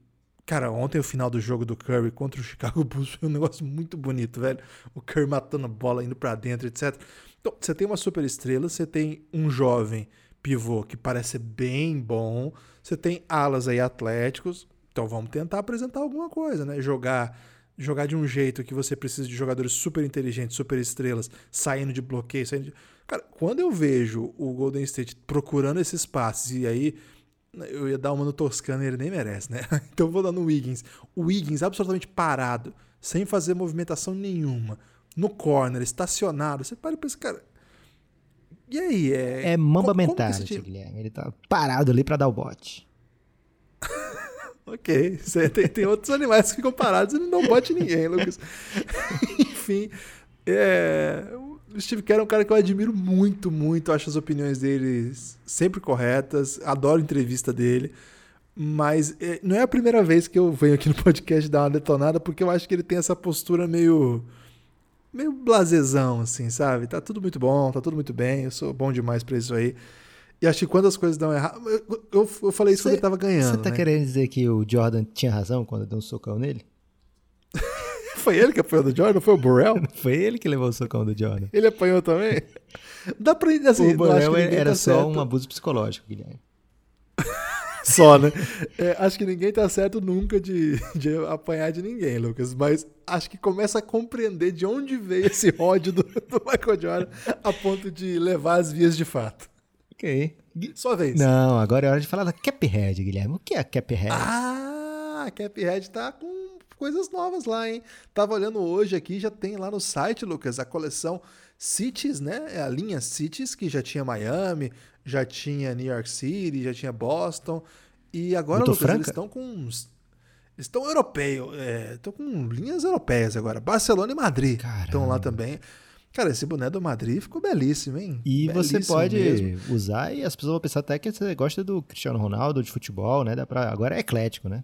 B: Cara, ontem o final do jogo do Curry contra o Chicago Bulls *laughs* foi um negócio muito bonito, velho. O Curry matando a bola, indo pra dentro, etc. Então, você tem uma super estrela, você tem um jovem pivô que parece bem bom, você tem alas aí atléticos, então vamos tentar apresentar alguma coisa, né? Jogar jogar de um jeito que você precisa de jogadores super inteligentes, super estrelas, saindo de bloqueio, saindo de... Cara, quando eu vejo o Golden State procurando esses passes e aí eu ia dar uma no Toscano e ele nem merece, né? *laughs* Então eu vou dar no Wiggins. O Wiggins absolutamente parado, sem fazer movimentação nenhuma, no corner, estacionado. Você para e pensa, cara. E aí? É,
C: É mamba mentality, Guilherme. Ele tá parado ali pra dar o bote. *laughs*
B: Ok, você tem, tem outros animais que ficam parados e não dão bote ninguém, Lucas. *laughs* Enfim, é, o Steve Kerr é um cara que eu admiro muito, muito. Acho as opiniões dele sempre corretas. Adoro a entrevista dele. Mas é, não é a primeira vez que eu venho aqui no podcast dar uma detonada, porque eu acho que ele tem essa postura meio. meio blasezão, assim, sabe? Tá tudo muito bom, tá tudo muito bem, eu sou bom demais pra isso aí. E acho que quando as coisas dão errado. Eu, eu, eu falei isso quando
C: Cê-
B: ele tava ganhando.
C: Você tá
B: né?
C: querendo dizer que o Jordan tinha razão quando deu um socão nele?
B: Foi ele que apanhou do Jordan? Não foi o Burrell? *laughs*
C: Foi ele que levou o socão do Jordan.
B: Ele apanhou também? *laughs* Dá pra ir assim,
C: o
B: que ninguém
C: era
B: tá
C: só
B: certo.
C: um abuso psicológico, Guilherme. *laughs*
B: Só, né? É, acho que ninguém tá certo nunca de, de apanhar de ninguém, Lucas. Mas acho que começa a compreender de onde veio esse ódio do, do Michael Jordan a ponto de levar as vias de fato.
C: Ok.
B: Sua vez.
C: Não, agora é hora de falar da Caphead, Guilherme. O que é a Caphead?
B: Ah, a Caphead tá com coisas novas lá, hein? Tava olhando hoje aqui, já tem lá no site, Lucas, a coleção Cities, né? É a linha Cities, que já tinha Miami, já tinha New York City, já tinha Boston. E agora, Lucas,
C: franca?
B: eles estão com uns. Estão europeu, é, estão com linhas europeias agora. Barcelona e Madrid estão lá também. Cara, esse boné do Madrid ficou belíssimo, hein?
C: E você
B: Belíssimo
C: pode
B: mesmo.
C: usar e as pessoas vão pensar até que você gosta do Cristiano Ronaldo, de futebol, né? Dá pra... Agora é eclético, né?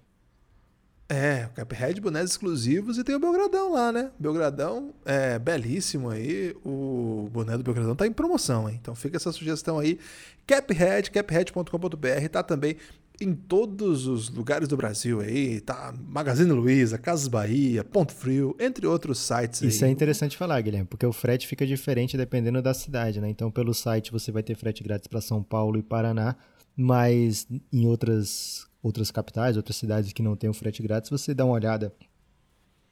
B: É, o Cuphead, bonés exclusivos e tem o Belgradão lá, né? Belgradão é belíssimo aí. O boné do Belgradão tá em promoção, hein? Então fica essa sugestão aí. Caphead, caphead.com.br, tá também em todos os lugares do Brasil aí. Tá Magazine Luiza, Casas Bahia, Ponto Frio, entre outros sites aí.
C: Isso é interessante falar, Guilherme, porque o frete fica diferente dependendo da cidade, né? Então, pelo site você vai ter frete grátis para São Paulo e Paraná, mas em outras outras capitais, outras cidades que não tem o frete grátis, você dá uma olhada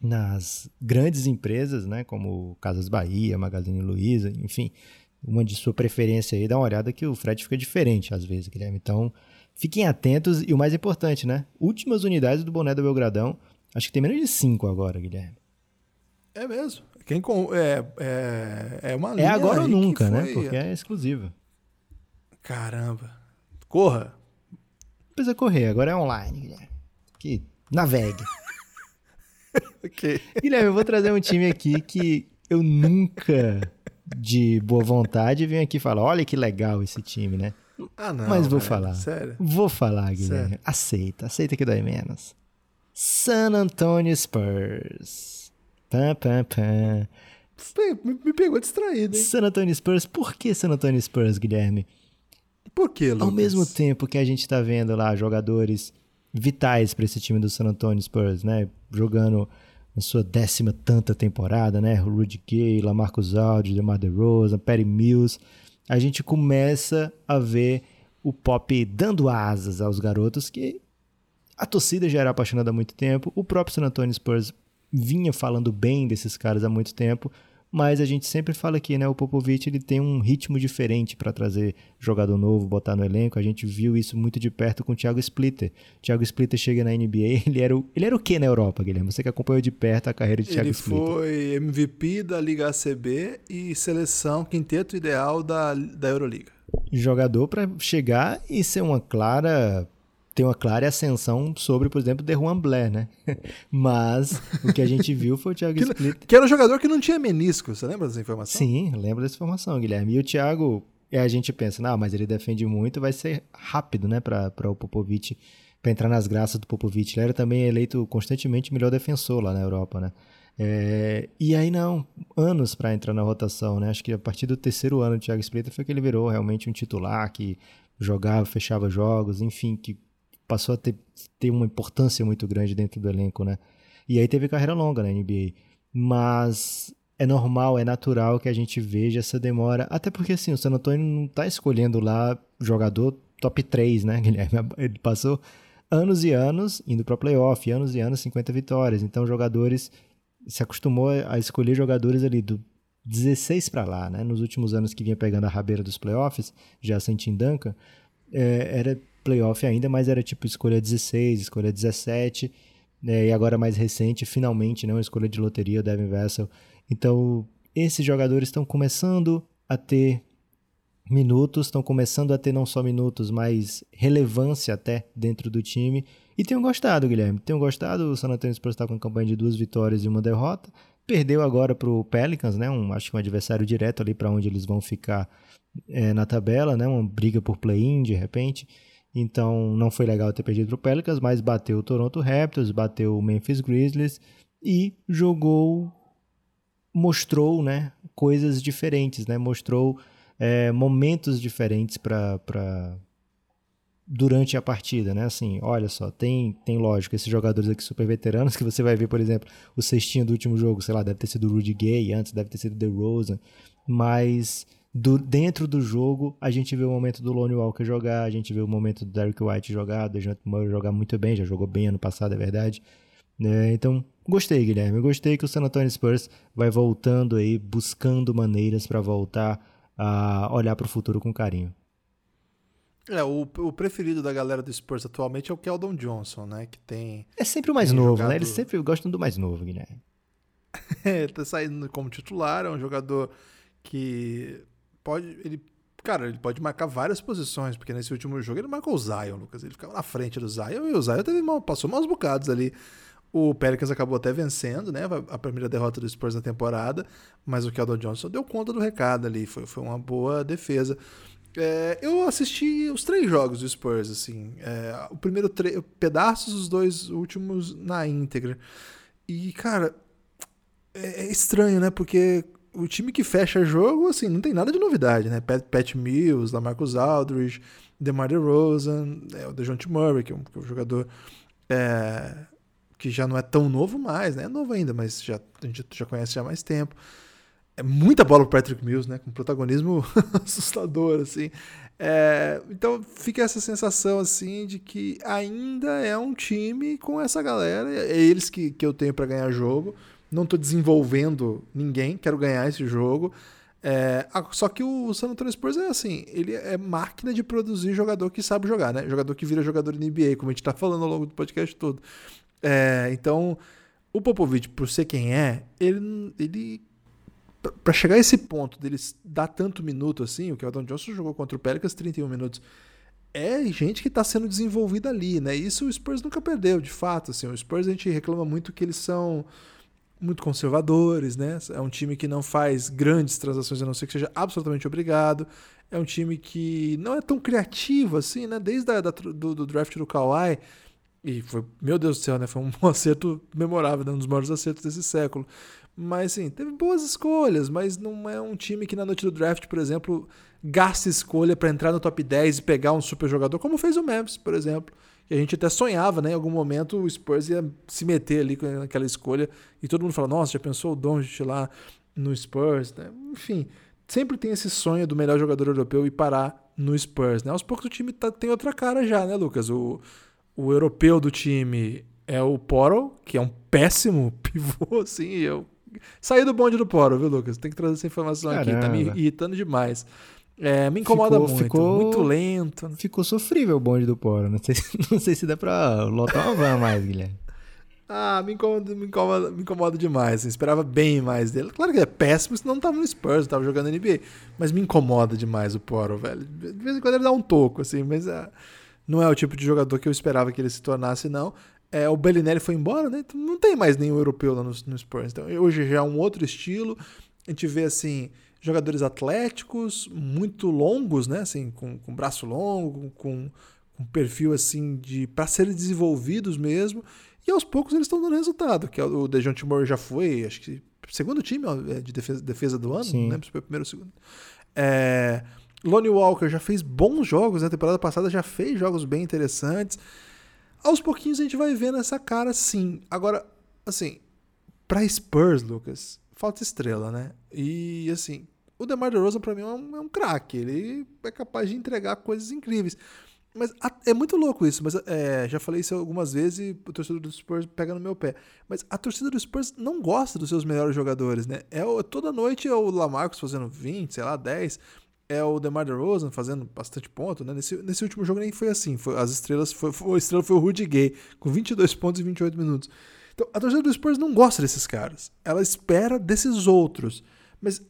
C: nas grandes empresas, né, como Casas Bahia, Magazine Luiza, enfim, uma de sua preferência aí, dá uma olhada que o frete fica diferente às vezes, Guilherme. Então, fiquem atentos e o mais importante, né? Últimas unidades do boné do Belgradão. Acho que tem menos de cinco agora, Guilherme.
B: É mesmo. Quem com, é, é, é uma
C: É
B: linha
C: agora ou nunca, né?
B: foi-
C: Porque é exclusiva.
B: Caramba. Corra.
C: Precisa correr, agora é online, Guilherme. Que navegue. *laughs*
B: Ok.
C: Guilherme, eu vou trazer um time aqui que eu nunca, de boa vontade, venho aqui falar: olha que legal esse time, né?
B: Ah, não.
C: Mas vou
B: velho,
C: falar.
B: Sério.
C: Vou falar, Guilherme.
B: Sério.
C: Aceita, aceita que dói menos. San Antonio Spurs. Pam, pam, pam.
B: Me pegou distraído, hein?
C: San Antonio Spurs, por que San Antonio Spurs, Guilherme?
B: Por que, Lucas?
C: Ao mesmo tempo que a gente tá vendo lá jogadores vitais para esse time do San Antonio Spurs, né? Jogando na sua décima tanta temporada, né? Rudy Gay, Lamarcus Aldridge, DeMar DeRozan, Perry Mills. A gente começa a ver o Pop dando asas aos garotos que a torcida já era apaixonada há muito tempo. O próprio San Antonio Spurs vinha falando bem desses caras há muito tempo mas a gente sempre fala aqui, né? O Popovich ele tem um ritmo diferente para trazer jogador novo, botar no elenco. A gente viu isso muito de perto com o Thiago Splitter. O Thiago Splitter chega na NBA, *laughs* ele era o, ele era o que na Europa, Guilherme? Você que acompanhou de perto a carreira de Thiago
B: ele
C: Splitter.
B: Ele foi MVP da Liga ACB e seleção quinteto ideal da, da Euroliga.
C: Jogador para chegar e ser uma clara tem uma clara ascensão sobre, por exemplo, The Juan Blair, né? *laughs* Mas o que a gente viu foi o Thiago *laughs*
B: que,
C: Splitter.
B: Que era um jogador que não tinha menisco, você lembra dessa informação?
C: Sim, lembro dessa informação, Guilherme. E o Thiago, e a gente pensa, não, mas ele defende muito, vai ser rápido, né, para o Popovic, para entrar nas graças do Popovic. Ele era também eleito constantemente melhor defensor lá na Europa, né? É, e aí não, anos para entrar na rotação, né? Acho que a partir do terceiro ano do Thiago Splitter foi que ele virou realmente um titular que jogava, fechava jogos, enfim, que passou a ter, ter uma importância muito grande dentro do elenco, né? E aí teve carreira longa na NBA. Mas é normal, é natural que a gente veja essa demora. Até porque, assim, o San Antonio não está escolhendo lá jogador top 3, né, *laughs* Guilherme? Ele passou anos e anos indo para playoff, anos e anos 50 vitórias. Então, jogadores se acostumou a escolher jogadores ali do 16 para lá, né? Nos últimos anos que vinha pegando a rabeira dos playoffs, já sem Tim Duncan, é, era playoff ainda, mas era tipo escolha 16, escolha 17, né, e agora mais recente, finalmente, né, uma escolha de loteria, o Devin Vessel. Então, esses jogadores estão começando a ter minutos, estão começando a ter não só minutos, mas relevância até dentro do time. E tenho gostado, Guilherme. Tenho gostado. O San Antonio Spurs está com uma campanha de duas vitórias e uma derrota. Perdeu agora para o Pelicans, né? Um, acho que um adversário direto ali para onde eles vão ficar é, na tabela, né? Uma briga por play-in de repente. Então não foi legal ter perdido para o Pelicans, mas bateu o Toronto Raptors, bateu o Memphis Grizzlies e jogou, mostrou, né, coisas diferentes, né, mostrou é, momentos diferentes para durante a partida, né? Assim, olha só, tem, tem lógico, esses jogadores aqui super veteranos *laughs* que você vai ver, por exemplo, o cestinho do último jogo, sei lá, deve ter sido o Rudy Gay, antes deve ter sido o DeRozan, mas do, dentro do jogo, a gente vê o momento do Lone Walker jogar, a gente vê o momento do Derrick White jogar, do Dejounte Murray jogar muito bem, já jogou bem ano passado, é verdade. É, então, gostei, Guilherme. Gostei que o San Antonio Spurs vai voltando aí, buscando maneiras para voltar a olhar para o futuro com carinho.
B: É, o, o, preferido da galera do Spurs atualmente é o Keldon Johnson, né? Que tem.
C: É sempre o mais novo, jogado... né? Eles sempre gostam do mais novo, Guilherme. *laughs*
B: é, tá saindo como titular, é um jogador que pode. Ele, cara, ele pode marcar várias posições, porque nesse último jogo ele marcou o Zion, Lucas. Ele ficava na frente do Zion e o Zion teve mal, passou maus bocados ali. O Pelicans acabou até vencendo, né? A primeira derrota do Spurs na temporada, mas o Keldon Johnson deu conta do recado ali. Foi, foi uma boa defesa. É, eu assisti os três jogos do Spurs, assim. É, o primeiro pedaços, os dois últimos na íntegra. E, cara, é, é estranho, né? Porque o time que fecha jogo, assim, não tem nada de novidade, né? Pat, Pat Mills, Lamarcus Aldridge, DeMar DeRozan, é, o DeJounte Murray, que é um, que é um jogador é, que já não é tão novo mais, né? É novo ainda, mas já, a gente já conhece já há mais tempo. É muita bola pro Patrick Mills, né? Com protagonismo *laughs* assustador, assim. É, então fica essa sensação, assim, de que ainda é um time com essa galera. É eles que, que eu tenho para ganhar jogo não estou desenvolvendo ninguém, quero ganhar esse jogo. É, só que o San Antonio Spurs é assim, ele é máquina de produzir jogador que sabe jogar, né? Jogador que vira jogador NBA, como a gente está falando ao longo do podcast todo. É, então, o Popovich, por ser quem é, ele, ele para chegar a esse ponto dele dar tanto minuto assim, o Keldon Johnson jogou contra o Pelicans 31 minutos. É gente que está sendo desenvolvida ali, né? Isso o Spurs nunca perdeu, de fato. Assim, o Spurs a gente reclama muito que eles são muito conservadores, né? É um time que não faz grandes transações a não ser que seja absolutamente obrigado. É um time que não é tão criativo assim, né? Desde a, da, do, do, draft do Kawhi, E foi, meu Deus do céu, né? Foi um *laughs* acerto memorável, né? um dos maiores acertos desse século. Mas, assim, teve boas escolhas, mas não é um time que na noite do draft, por exemplo, gasta escolha para entrar no top 10 e pegar um super jogador, como fez o Memphis, por exemplo. E a gente até sonhava, né? Em algum momento o Spurs ia se meter ali com aquela escolha e todo mundo fala: Nossa, já pensou o Doncic lá no Spurs? Né? Enfim, sempre tem esse sonho do melhor jogador europeu e parar no Spurs, né? Aos poucos o time tá, tem outra cara já, né, Lucas? O, o europeu do time é o Poro, que é um péssimo *laughs* pivô, assim. Eu saí do bonde do Poro, viu, Lucas? Tem que trazer essa informação Caramba. aqui, tá me irritando demais. É, me incomoda ficou, muito, ficou, muito lento.
C: Ficou sofrível o bonde do Poro. Não sei, *laughs* não sei se dá pra lotar uma van mais, Guilherme.
B: Ah, me incomoda, me incomoda, me incomoda demais. Assim, esperava bem mais dele. Claro que é péssimo, senão não tava no Spurs, tava jogando NBA. Mas me incomoda demais o Poro, velho. De vez em quando ele dá um toco, assim, mas é, não é o tipo de jogador que eu esperava que ele se tornasse, não. É, o Bellinelli foi embora, né? Então não tem mais nenhum europeu lá no, no Spurs. Então hoje já é um outro estilo. A gente vê, assim, jogadores atléticos, muito longos, né? Assim, com, com braço longo, com, com perfil assim de para serem desenvolvidos mesmo. E aos poucos eles estão dando resultado. Que é o Dejounte Murray já foi, acho que segundo time é de defesa, defesa do ano, Sim. não lembro se foi o primeiro ou segundo. É, Lonnie Walker já fez bons jogos, na né? temporada passada já fez jogos bem interessantes. Aos pouquinhos a gente vai vendo essa cara sim. Agora, assim, para Spurs, Lucas, falta estrela, né? E assim, o DeMar DeRozan para mim é um, é um craque, ele é capaz de entregar coisas incríveis. Mas é muito louco isso, mas é, já falei isso algumas vezes e o torcedor do Spurs pega no meu pé. Mas a torcida do Spurs não gosta dos seus melhores jogadores, né? É toda noite é o Lamarcus fazendo 20, sei lá, 10. É o DeMar DeRozan fazendo bastante ponto, né? Nesse, nesse último jogo nem foi assim. Foi, as estrelas, foi, foi, a estrela foi o Rudy Gay, com 22 pontos e 28 minutos. Então, a torcida do Spurs não gosta desses caras. Ela espera desses outros. Mas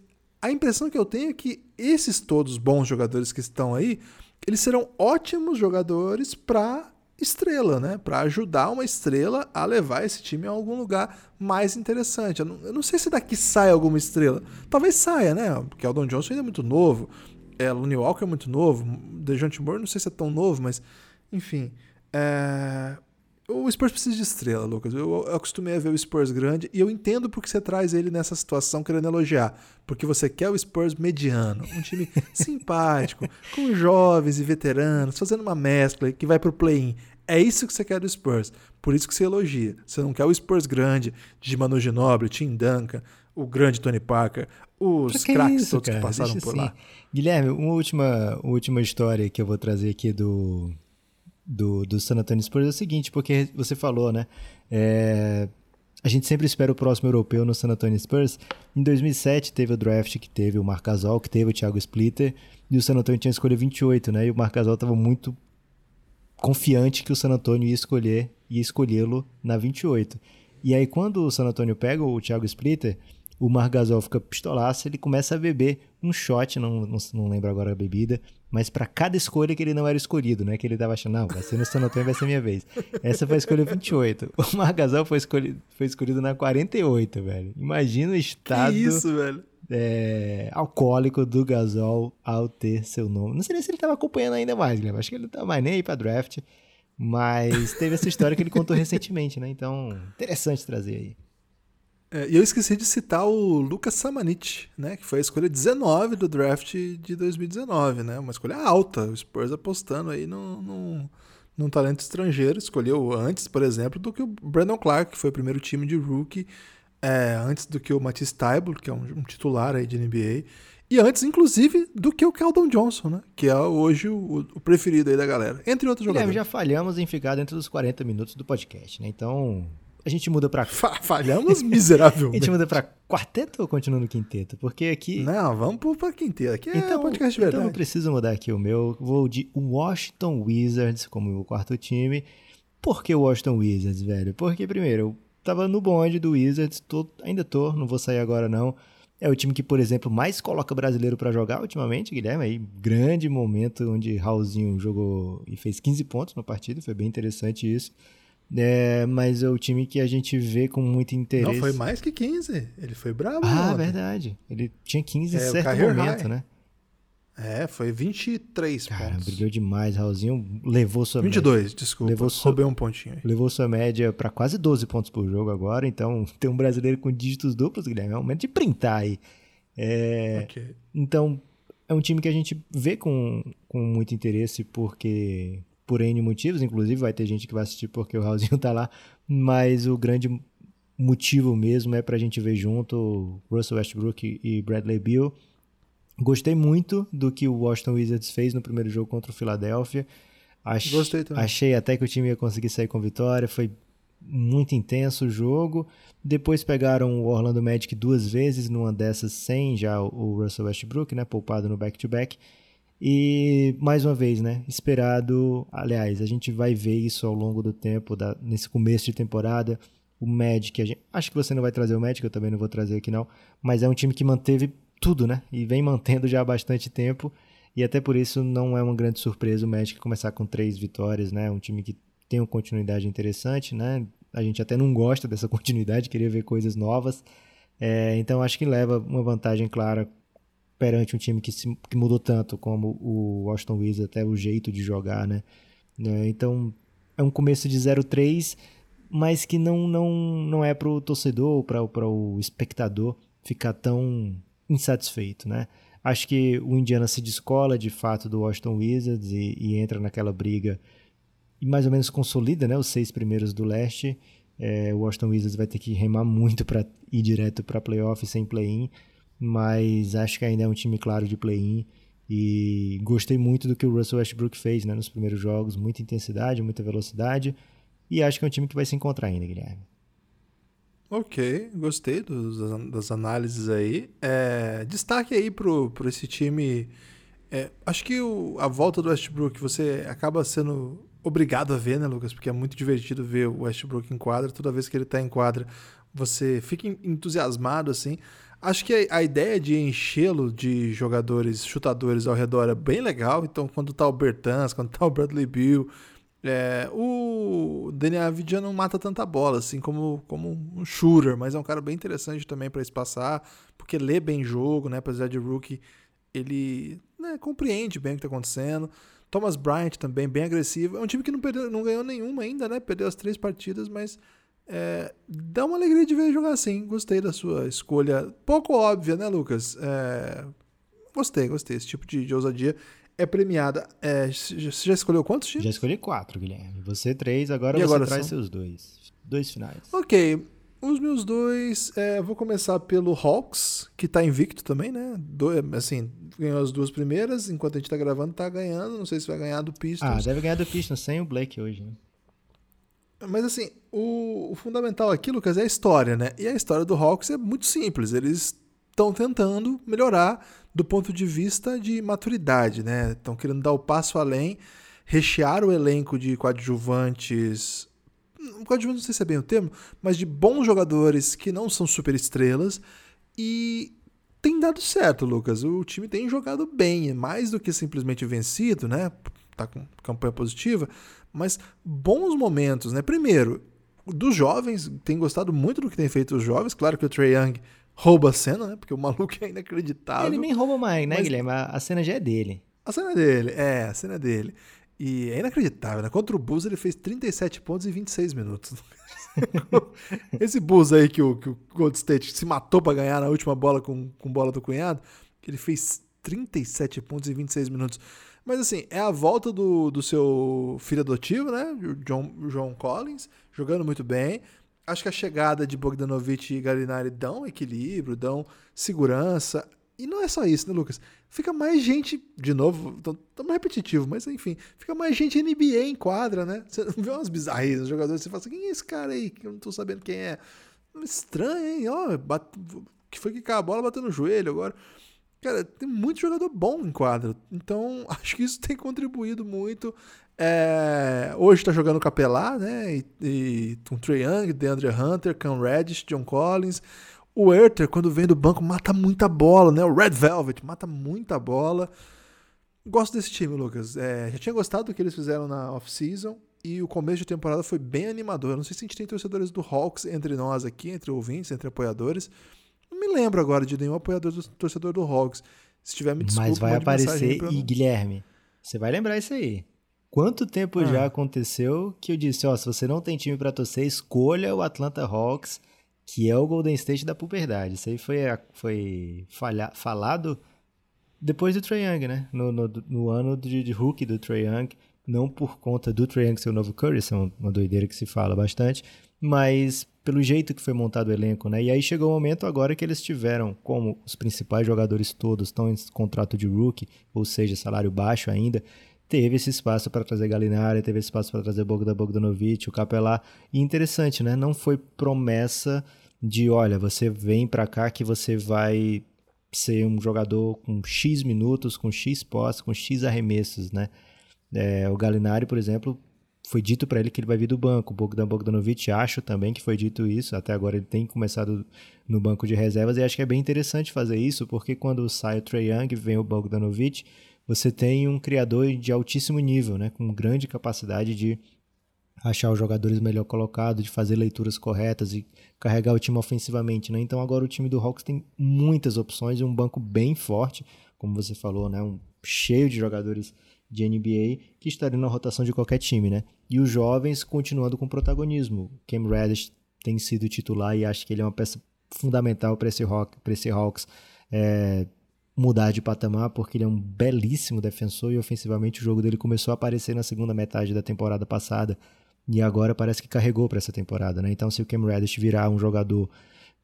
B: a impressão que eu tenho é que esses todos bons jogadores que estão aí eles serão ótimos jogadores para estrela, né? Para ajudar uma estrela a levar esse time a algum lugar mais interessante. Eu não, eu não, sei se daqui sai alguma estrela. Talvez saia, né? Porque o Don Johnson ainda é muito novo. É, Looney Walker é muito novo. Dejounte Murray não sei se é tão novo, mas enfim. É... O Spurs precisa de estrela, Lucas. Eu, eu acostumei a ver o Spurs grande e eu entendo porque você traz ele nessa situação querendo elogiar. Porque você quer o Spurs mediano, um time *laughs* simpático, com jovens e veteranos, fazendo uma mescla que vai pro play-in. É isso que você quer do Spurs. Por isso que você elogia. Você não quer o Spurs grande de Manu Ginobili, Tim Duncan, o grande Tony Parker, os craques todos cara? que passaram Deixa por assim. lá.
C: Guilherme, uma última, uma última história que eu vou trazer aqui do, do, do San Antonio Spurs é o seguinte, porque você falou, né? É, a gente sempre espera o próximo europeu no San Antonio Spurs. Em 2007 teve o draft que teve o Marc Gasol, que teve o Thiago Splitter, e o San Antonio tinha escolha 28, né? E o Marc Gasol estava muito confiante que o San Antonio ia escolher ia escolhê-lo na 28. E aí quando o San Antonio pega o Thiago Splitter, o Margasol fica pistolaço, ele começa a beber um shot, não, não, não lembro agora a bebida, mas para cada escolha que ele não era escolhido, né? Que ele tava achando, não, vai ser no San Antonio, vai ser minha vez. Essa foi a escolha 28. O Margasol foi escolhido, foi escolhido na 48, velho. Imagina o estado... Que
B: isso, velho?
C: É, alcoólico do Gasol ao ter seu nome. Não sei nem se ele estava acompanhando ainda mais, Guilherme. Acho que ele não tá mais nem aí pra draft. Mas teve essa história que ele contou recentemente, né? Então, interessante trazer aí.
B: É, e eu esqueci de citar o Lucas Samanit, né? Que foi a escolha 19 do draft de 2019, né? Uma escolha alta. O Spurs apostando aí num, num, num talento estrangeiro. Escolheu antes, por exemplo, do que o Brandon Clark, que foi o primeiro time de rookie. É, antes do que o Matisse Tybalt, que é um, um, titular aí de NBA. E antes, inclusive, do que o Keldon Johnson, né? Que é hoje o, o preferido aí da galera. Entre outros jogadores.
C: já falhamos em ficar dentro dos 40 minutos do podcast, né? Então, a gente muda pra. *laughs*
B: Falhamos miseravelmente.
C: a gente muda pra quarteto ou continua no quinteto? Porque aqui.
B: Não, vamos pro pra quinteto. Aqui é então, podcast de verdade.
C: Então eu preciso mudar aqui o meu. Vou de Washington Wizards como meu quarto time. Por que Washington Wizards, velho? Porque, primeiro, eu tava no bonde do Wizards, tô, ainda tô, não vou sair agora não. É o time que, por exemplo, mais coloca brasileiro para jogar ultimamente, Guilherme. Aí, grande momento onde Raulzinho jogou e fez 15 pontos no partido, foi bem interessante isso. É, mas é o time que a gente vê com muito interesse. Não,
B: foi mais que 15. Ele foi bravo.
C: Ah, ontem. verdade. Ele tinha 15 em é, certo momento, high. né?
B: É, foi 23
C: Cara,
B: pontos.
C: brilhou demais. Raulzinho levou sua
B: 22,
C: média.
B: desculpa.
C: Levou sua-
B: Roubei um pontinho aí.
C: Levou sua média para quase 12 pontos por jogo agora. Então, *laughs* tem um brasileiro com dígitos duplos, Guilherme. É um momento de printar aí. É,
B: Ok.
C: Então, é um time que a gente vê com, com muito interesse, porque por N motivos, inclusive vai ter gente que vai assistir porque o Raulzinho *laughs* tá lá, mas o grande motivo mesmo é pra gente ver junto Russell Westbrook e Bradley Beal. Gostei muito do que o Washington Wizards fez no primeiro jogo contra o Philadelphia.
B: Gostei também.
C: Achei até que o time ia conseguir sair com vitória. Foi muito intenso o jogo. Depois pegaram o Orlando Magic duas vezes, numa dessas sem já o Russell Westbrook, né, poupado no back-to-back. E mais uma vez, né, esperado. Aliás, a gente vai ver isso ao longo do tempo, da, nesse começo de temporada. O Magic, a gente, acho que você não vai trazer o Magic, eu também não vou trazer aqui não, mas é um time que manteve tudo, né? E vem *laughs* mantendo já há bastante tempo. E até por isso não é uma grande surpresa o Magic começar com três vitórias, né? Um time que tem uma continuidade interessante, né? A gente até não gosta dessa *laughs* continuidade, queria ver coisas novas. É, então acho que leva uma vantagem clara perante um time que, se, que mudou tanto como o Washington Wizards, até o jeito de jogar, né? É, então é um começo de 0-3, mas que não, não, não é para o torcedor, para o espectador ficar tão insatisfeito, né? Acho que o Indiana se descola de fato do Washington Wizards e, e entra naquela briga e mais ou menos consolida né, os seis primeiros do leste. É, o Washington Wizards vai ter que remar muito para ir direto para playoff sem play-in, mas acho que ainda é um time claro de play-in. E gostei muito do que o Russell Westbrook fez né, nos primeiros jogos, muita intensidade, muita velocidade. E acho que é um time que vai se encontrar ainda, Guilherme.
B: Ok, gostei dos, das análises aí. É, destaque aí pro, pro esse time. É, acho que o, a volta do Westbrook você acaba sendo obrigado a ver, né, Lucas? Porque é muito divertido ver o Westbrook em quadra. Toda vez que ele tá em quadra, você fica entusiasmado, assim. Acho que a, ideia de enchê-lo de jogadores, chutadores ao redor é bem legal. Então, quando tá o Bertans, quando tá o Bradley Bill, é, o Daniel Avidia não mata tanta bola, assim como, como um shooter, mas é um cara bem interessante também para espaçar, porque lê bem jogo, né? Apesar de rookie, ele né, compreende bem o que está acontecendo. Thomas Bryant também, bem agressivo. É um time que não, perdeu, não ganhou nenhuma ainda, né? Perdeu as três partidas, mas é, dá uma alegria de ver jogar assim. Gostei da sua escolha. Pouco óbvia, né, Lucas? É, gostei, gostei. Esse tipo de, de ousadia é premiada. É, você já escolheu quantos times?
C: Já escolhi quatro, Guilherme. Você três, agora
B: E
C: você
B: agora
C: traz
B: são?
C: seus dois. Dois finais.
B: Ok. Os meus dois, é, vou começar pelo Hawks, que tá invicto também, né? Do, assim, ganhou as duas primeiras, enquanto a gente tá gravando, tá ganhando. Não sei se vai ganhar do
C: Ah,
B: Pistons.
C: deve ganhar do Pistons sem o Blake hoje, né?
B: Mas assim, o, o fundamental aqui, Lucas, é a história, né? E a história do Hawks é muito simples. Eles estão tentando melhorar do ponto de vista de maturidade, né? Estão querendo dar o passo além, rechear o elenco de coadjuvantes. hum, Coadjuvante não sei se é bem o termo, mas de bons jogadores que não são super estrelas. E tem dado certo, Lucas. O time tem jogado bem, mais do que simplesmente vencido, né? Tá com campanha positiva, mas bons momentos, né? Primeiro, dos jovens, tem gostado muito do que tem feito os jovens. Claro que o Trey Young rouba a cena, né? Porque o maluco é inacreditável.
C: Ele nem rouba mais, né,
B: Mas-
C: Guilherme? A, cena já é dele.
B: A cena é dele, é, a cena é dele. E é inacreditável, né? Contra o Bulls ele fez 37 pontos em 26 minutos. *laughs* Esse Bulls aí que o, que o Gold State se matou pra ganhar na última bola com, com bola do cunhado, ele fez 37 pontos em 26 minutos. Mas assim, é a volta do, do seu filho adotivo, né? O John, o John Collins, jogando muito bem. Acho que a chegada de Bogdanovich e Galinari dão equilíbrio, dão segurança. E não é só isso, né, Lucas? Fica mais gente, de novo, estamos repetitivo, mas enfim, fica mais gente NBA em quadra, né? Você *laughs* vê umas bizarrices, os jogadores, você fala assim, quem é esse cara aí que eu não tô sabendo quem é? Estranho, hein? Ó, bate... que foi que a bola bateu no joelho agora. Cara, tem muito jogador bom em quadra. Então, *laughs* acho que isso tem contribuído muito. É, hoje tá jogando Capelá, né? E, e com Trae Young, DeAndre Hunter, Cam Reddish, John Collins. O Herter, quando vem do banco, mata muita bola, né? O Red Velvet mata muita bola. Gosto desse time, Lucas. É, já tinha gostado do que eles fizeram na off-season e o começo de temporada foi bem animador. Eu não sei se a gente tem torcedores do Hawks entre nós aqui, entre ouvintes, entre apoiadores. Não me lembro agora de nenhum apoiador do torcedor do Hawks. Se tiver, me desculpa.
C: Mas vai aparecer e, Guilherme, você vai lembrar isso aí. Quanto tempo ah. já aconteceu que eu disse, ó, se você não tem time para torcer, escolha o Atlanta Hawks, que é o Golden State da puberdade. Isso aí foi, foi falha, falado depois do Trae Young, né? No, no, no ano de, de rookie do Trae Young, não por conta do Trae Young ser o novo Curry, isso é uma doideira que se fala bastante, mas pelo jeito que foi montado o elenco, né? E aí chegou o momento agora que eles tiveram, como os principais jogadores todos estão em contrato de rookie, ou seja, salário baixo ainda, teve esse espaço para trazer Galinari, teve esse espaço para trazer Bogdan Bogdanovic, o Capelá. E interessante, né? Não foi promessa de, olha, você vem para cá que você vai ser um jogador com X minutos, com X posses, com X arremessos, né? É, o Galinari, por exemplo, foi dito para ele que ele vai vir do banco. O Bogdan Bogdanovic, acho também que foi dito isso. Até agora ele tem começado no banco de reservas e acho que é bem interessante fazer isso, porque quando sai o Trey Young, vem o Bogdanovic, você tem um criador de altíssimo nível, né, com grande capacidade de achar os jogadores melhor colocados, de fazer leituras corretas e carregar o time ofensivamente, né? Então agora o time do Hawks tem muitas opções e um banco bem forte, como você falou, né? Um cheio de jogadores de NBA que estariam na rotação de qualquer time, né? E os jovens continuando com protagonismo. Cam Reddish tem sido titular e acho que ele é uma peça fundamental para esse, Hawk, esse Hawks é, mudar de patamar, porque ele é um belíssimo defensor e ofensivamente o jogo dele começou a aparecer na segunda metade da temporada passada e agora parece que carregou para essa temporada, né? Então se o Cam Reddish virar um jogador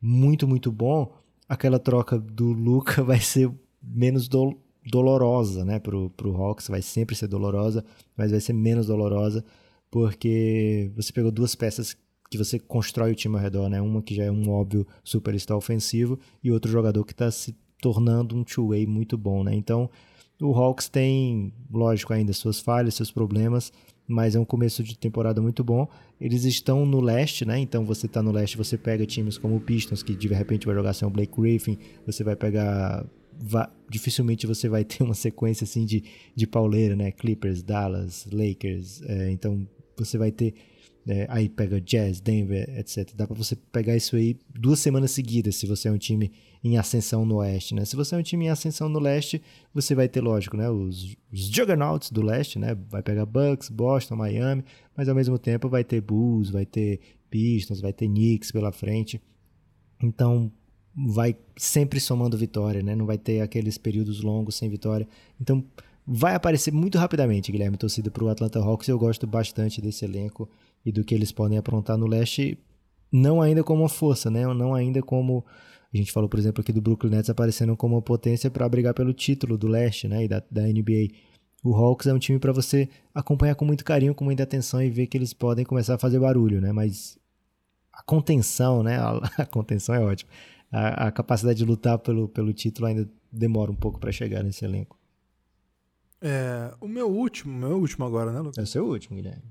C: muito, muito bom, aquela troca do Luca *laughs* vai ser menos do, dolorosa, né, pro, pro Hawks, vai sempre ser dolorosa, mas vai ser menos dolorosa, porque você pegou duas peças que você constrói o time ao redor, né, uma que já é um óbvio superstar ofensivo e outro jogador que está se tornando um two-way muito bom, né, então o Hawks tem, lógico, ainda suas falhas, seus problemas, mas é um começo de temporada muito bom. Eles estão no leste, né? Então você está no leste, você pega times como o Pistons, que de repente vai jogar sem o Blake Griffin, você vai pegar dificilmente você vai ter uma sequência assim de, de pauleira, né? Clippers, Dallas, Lakers. É, então você vai ter. É, aí pega Jazz, Denver, etc. Dá para você pegar isso aí duas semanas seguidas se você é um time em ascensão no oeste, né? Se você é um time em ascensão no leste, você vai ter, lógico, né? Os, os juggernauts do leste, né? Vai pegar Bucks, Boston, Miami, mas ao mesmo tempo vai ter Bulls, vai ter Pistons, vai ter Knicks pela frente. Então, vai sempre somando vitória, né? Não vai ter aqueles períodos longos sem vitória. Então, vai aparecer muito rapidamente, Guilherme, torcida para o Atlanta Hawks. Eu gosto bastante desse elenco e do que eles podem aprontar no leste, não ainda como uma força, né? Não ainda como a gente falou, por exemplo, aqui do Brooklyn Nets aparecendo como uma potência para brigar pelo título do leste, né? E da, da NBA. O Hawks é um time para você acompanhar com muito carinho, com muita atenção e ver que eles podem começar a fazer barulho, né? Mas a contenção, né? A, *laughs* a contenção é ótima a, a capacidade de lutar pelo, pelo título ainda demora um pouco para chegar nesse elenco.
B: É, o meu último, meu último agora, né, Lucas?
C: É o seu último, Guilherme.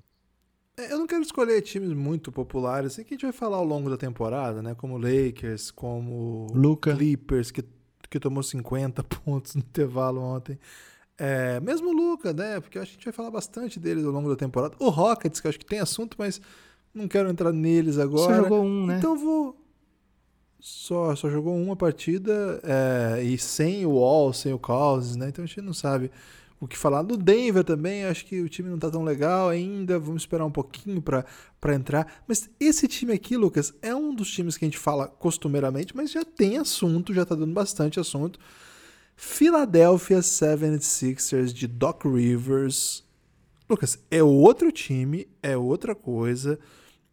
B: É, eu não quero escolher times muito populares, assim, que a gente vai falar ao longo da temporada, né? Como Lakers, como
C: Luca.
B: Clippers, que, que tomou 50 *laughs* pontos no intervalo ontem. É, mesmo o Luca, né? Porque a gente vai falar bastante deles ao longo da temporada. O Rockets, que eu acho que tem assunto, mas não quero entrar neles agora.
C: Você jogou um, né?
B: Então vou. Só, só jogou uma partida é, e sem o Wall, sem o Cousins, né? Então a gente não sabe o que falar. Do Denver também, acho que o time não tá tão legal ainda. Vamos esperar um pouquinho para entrar. Mas esse time aqui, Lucas, é um dos times que a gente fala costumeiramente, mas já tem assunto, já tá dando bastante assunto. Philadelphia 76ers de Doc Rivers. Lucas, é outro time, é outra coisa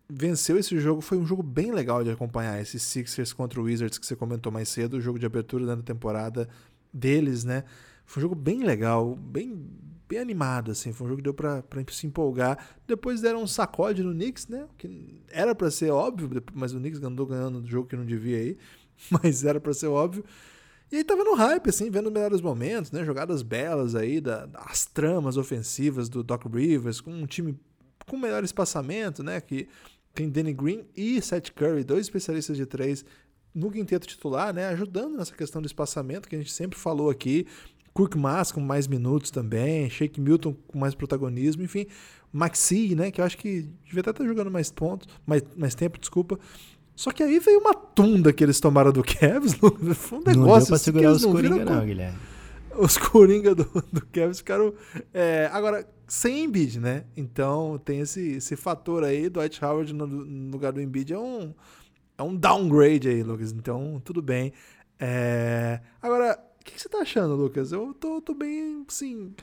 B: venceu esse jogo. Foi um jogo bem legal de acompanhar. Esses Sixers contra o Wizards que você comentou mais cedo, o jogo de abertura da temporada deles, né? Foi um jogo bem legal, bem, bem animado, assim. Foi um jogo que deu pra, pra se empolgar. Depois deram um sacode no Knicks, né? Que era para ser óbvio, mas o Knicks andou ganhando do jogo que não devia aí. *laughs* Mas era para ser óbvio. E aí tava no hype, assim, vendo os melhores momentos, né? Jogadas belas aí, da, das tramas ofensivas do Doc Rivers, com um time com melhor espaçamento, né? Que tem Danny Green e Seth Curry, dois especialistas de três no quinteto titular, né, ajudando nessa questão do espaçamento que a gente sempre falou aqui. Kirk Mass com mais minutos também, Shake Milton com mais protagonismo, enfim, Maxi, né, que eu acho que devia até estar jogando mais pontos, mais, mais tempo, desculpa. Só que aí veio uma tunda que eles tomaram do *laughs* Cavs,
C: foi um negócio. Não deu pra segurar os Coringa não, Guilherme.
B: os Coringa do, do Cavs ficaram. É, agora, sem Embiid, né? Então tem esse, esse fator aí. Dwight Howard no, no lugar do Embiid é um, é um downgrade aí, Lucas. Então, tudo bem. É, agora, o que, que, você tá achando, Lucas? Eu tô, tô bem, sim.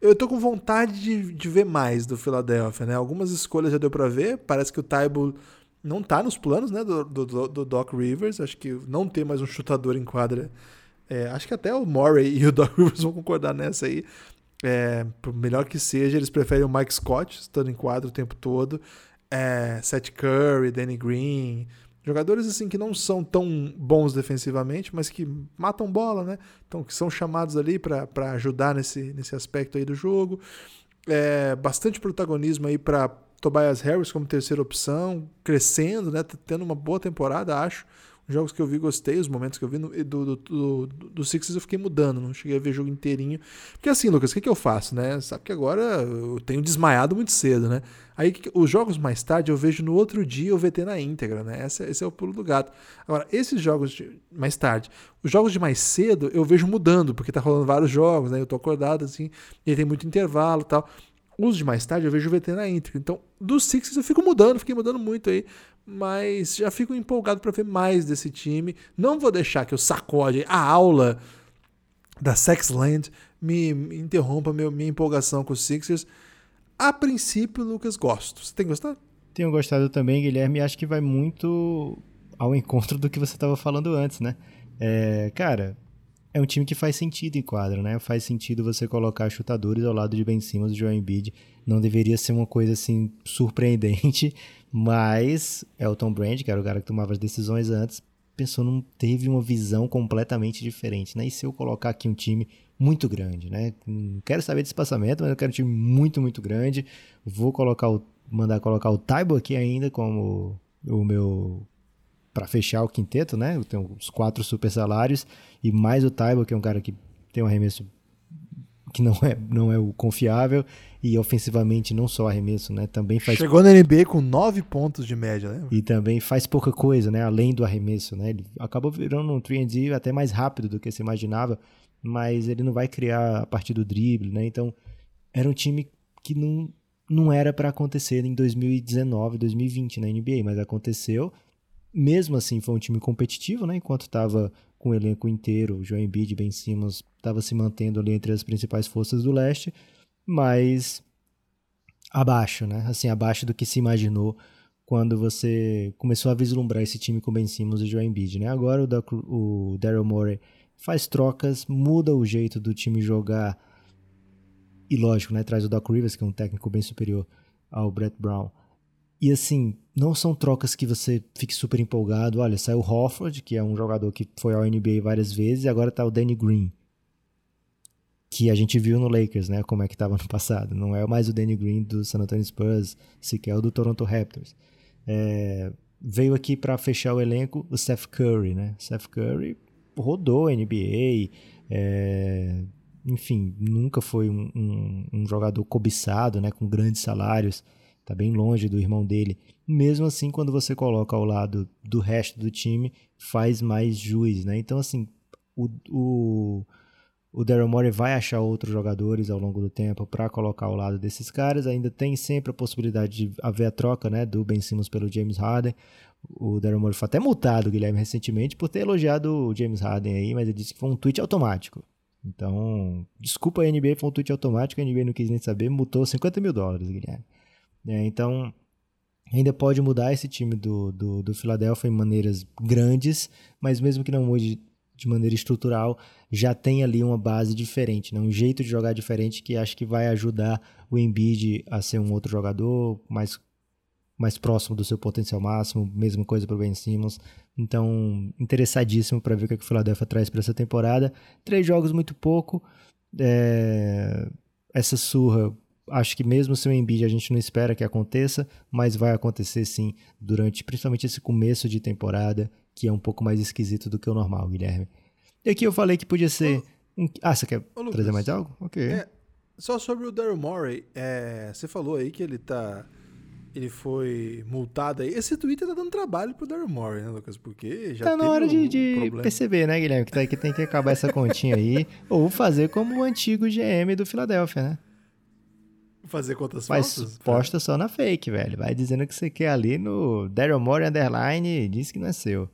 B: Eu tô com vontade de, de ver mais do Philadelphia, né? Algumas escolhas já deu para ver. Parece que o Taibo não tá nos planos, né, do, do, do, Doc Rivers. Acho que não ter mais um chutador em quadra. É, acho que até o Murray *laughs* e o Doc Rivers vão concordar nessa aí. É, por melhor que seja, eles preferem o Mike Scott estando em quadro o tempo todo. É, Seth Curry, Danny Green, jogadores assim que não são tão bons defensivamente, mas que matam bola, né? Então que são chamados ali para ajudar nesse, nesse aspecto aí do jogo. É, bastante protagonismo aí para Tobias Harris como terceira opção, crescendo, né? Tendo uma boa temporada, acho. Os jogos que eu vi, gostei. Os momentos que eu vi no, do, do, do, do Sixers eu fiquei mudando, não cheguei a ver jogo inteirinho. Porque assim, Lucas, o que, que eu faço, né? Sabe que agora eu tenho desmaiado muito cedo, né? Aí os jogos mais tarde eu vejo no outro dia o VT na íntegra, né? Esse, esse é o pulo do gato. Agora, esses jogos de, mais tarde, os jogos de mais cedo eu vejo mudando, porque tá rolando vários jogos, né? Eu tô acordado assim, e tem muito intervalo e tal. Os de mais tarde eu vejo o VT na íntegra. Então, dos Sixers eu fico mudando, fiquei mudando muito aí mas já fico empolgado para ver mais desse time. Não vou deixar que o sacode, a aula da Sexland me, interrompa meu, minha empolgação com os Sixers. A princípio, Lucas, gosto. Você tem gostado?
C: Tenho gostado também, Guilherme. Acho que vai muito ao encontro do que você estava falando antes, né? É, cara, é um time que faz sentido em quadro, né? Faz sentido você colocar chutadores ao lado de Ben Simmons e Joel Embiid. Não deveria ser uma coisa assim surpreendente, *laughs* mas Elton Brand, que era o cara que tomava as decisões antes, pensou não teve uma visão completamente diferente, né? E se eu colocar aqui um time muito grande, né? Não quero saber de espaçamento, mas eu quero um time muito, muito grande. Vou colocar o mandar colocar o Taibo aqui ainda como o meu para fechar o quinteto, né? Tenho os quatro super salários e mais o Taibo, que é um cara que tem um arremesso que não é, não é o confiável e ofensivamente não só arremesso, né? Também faz
B: Chegou na NBA com nove pontos de média, né?
C: E também faz pouca coisa, né? Além do arremesso, né? Ele acabou virando um 3D até mais rápido do que se imaginava, mas ele não vai criar a partir do drible, né? Então, era um time que não não era para acontecer em 2019, 2020 na NBA, mas aconteceu. Mesmo assim, foi um time competitivo, né? Enquanto estava com o elenco inteiro, João Embiid, Ben Simmons, estava se mantendo ali entre as principais forças do leste, mas abaixo, né? Assim, abaixo do que se imaginou quando você começou a vislumbrar esse time com Ben Simmons e Joel Embiid, né? Agora o, o Daryl Morey faz trocas, muda o jeito do time jogar e lógico, né? Traz o Doc Rivers, que é um técnico bem superior ao Brett Brown. E assim, não são trocas que você fique super empolgado. Olha, saiu o Hofford, que é um jogador que foi ao NBA várias vezes, e agora tá o Danny Green. Que a gente viu no Lakers, né? Como é que tava no passado. Não é mais o Danny Green do San Antonio Spurs, sequer o do Toronto Raptors. É, veio aqui para fechar o elenco o Seth Curry, né? Seth Curry rodou a NBA, é, enfim, nunca foi um, um, um jogador cobiçado, né? Com grandes salários está bem longe do irmão dele. Mesmo assim, quando você coloca ao lado do resto do time, faz mais juiz, né? Então, assim, o, o, o Daryl Morey vai achar outros jogadores ao longo do tempo para colocar ao lado desses caras. Ainda tem sempre a possibilidade de haver a troca, né, do Ben Simmons pelo James Harden. O Daryl Morey foi até multado, Guilherme, recentemente, por ter elogiado o James Harden aí, mas ele disse que foi um tweet automático. Então, desculpa a NBA, foi um tweet automático, a NBA não quis nem saber, multou 50 mil dólares, Guilherme. Né? Então, ainda pode mudar esse time do, do, do Philadelphia em maneiras grandes, mas mesmo que não mude de maneira estrutural, já tem ali uma base diferente, né? um jeito de jogar diferente que acho que vai ajudar o Embiid a ser um outro jogador mais, mais próximo do seu potencial máximo, mesma coisa para o Ben Simmons. Então, interessadíssimo para ver o que, é que o Philadelphia traz para essa temporada. Três jogos muito pouco. É... Essa surra acho que mesmo sem o Embiid a gente não espera que aconteça, mas vai acontecer sim durante principalmente esse começo de temporada, que é um pouco mais esquisito do que o normal, Guilherme. E aqui eu falei que podia ser. Um... Ah, você quer Ô, trazer mais algo? Ok.
B: É, só sobre o Daryl Morey, é, você falou aí que ele tá. ele foi multado aí. Esse Twitter tá dando trabalho pro Daryl Morey, né, Lucas? Porque já
C: Tá na hora de, de
B: problema.
C: perceber, né, Guilherme? Que, tá, que tem que acabar essa continha aí. *laughs* ou fazer como o antigo GM do Philadelphia, né?
B: Fazer contas
C: Faz
B: falsas?
C: posta só na fake, velho. Vai dizendo que você quer ali no Daryl Morey Underline diz que não é seu.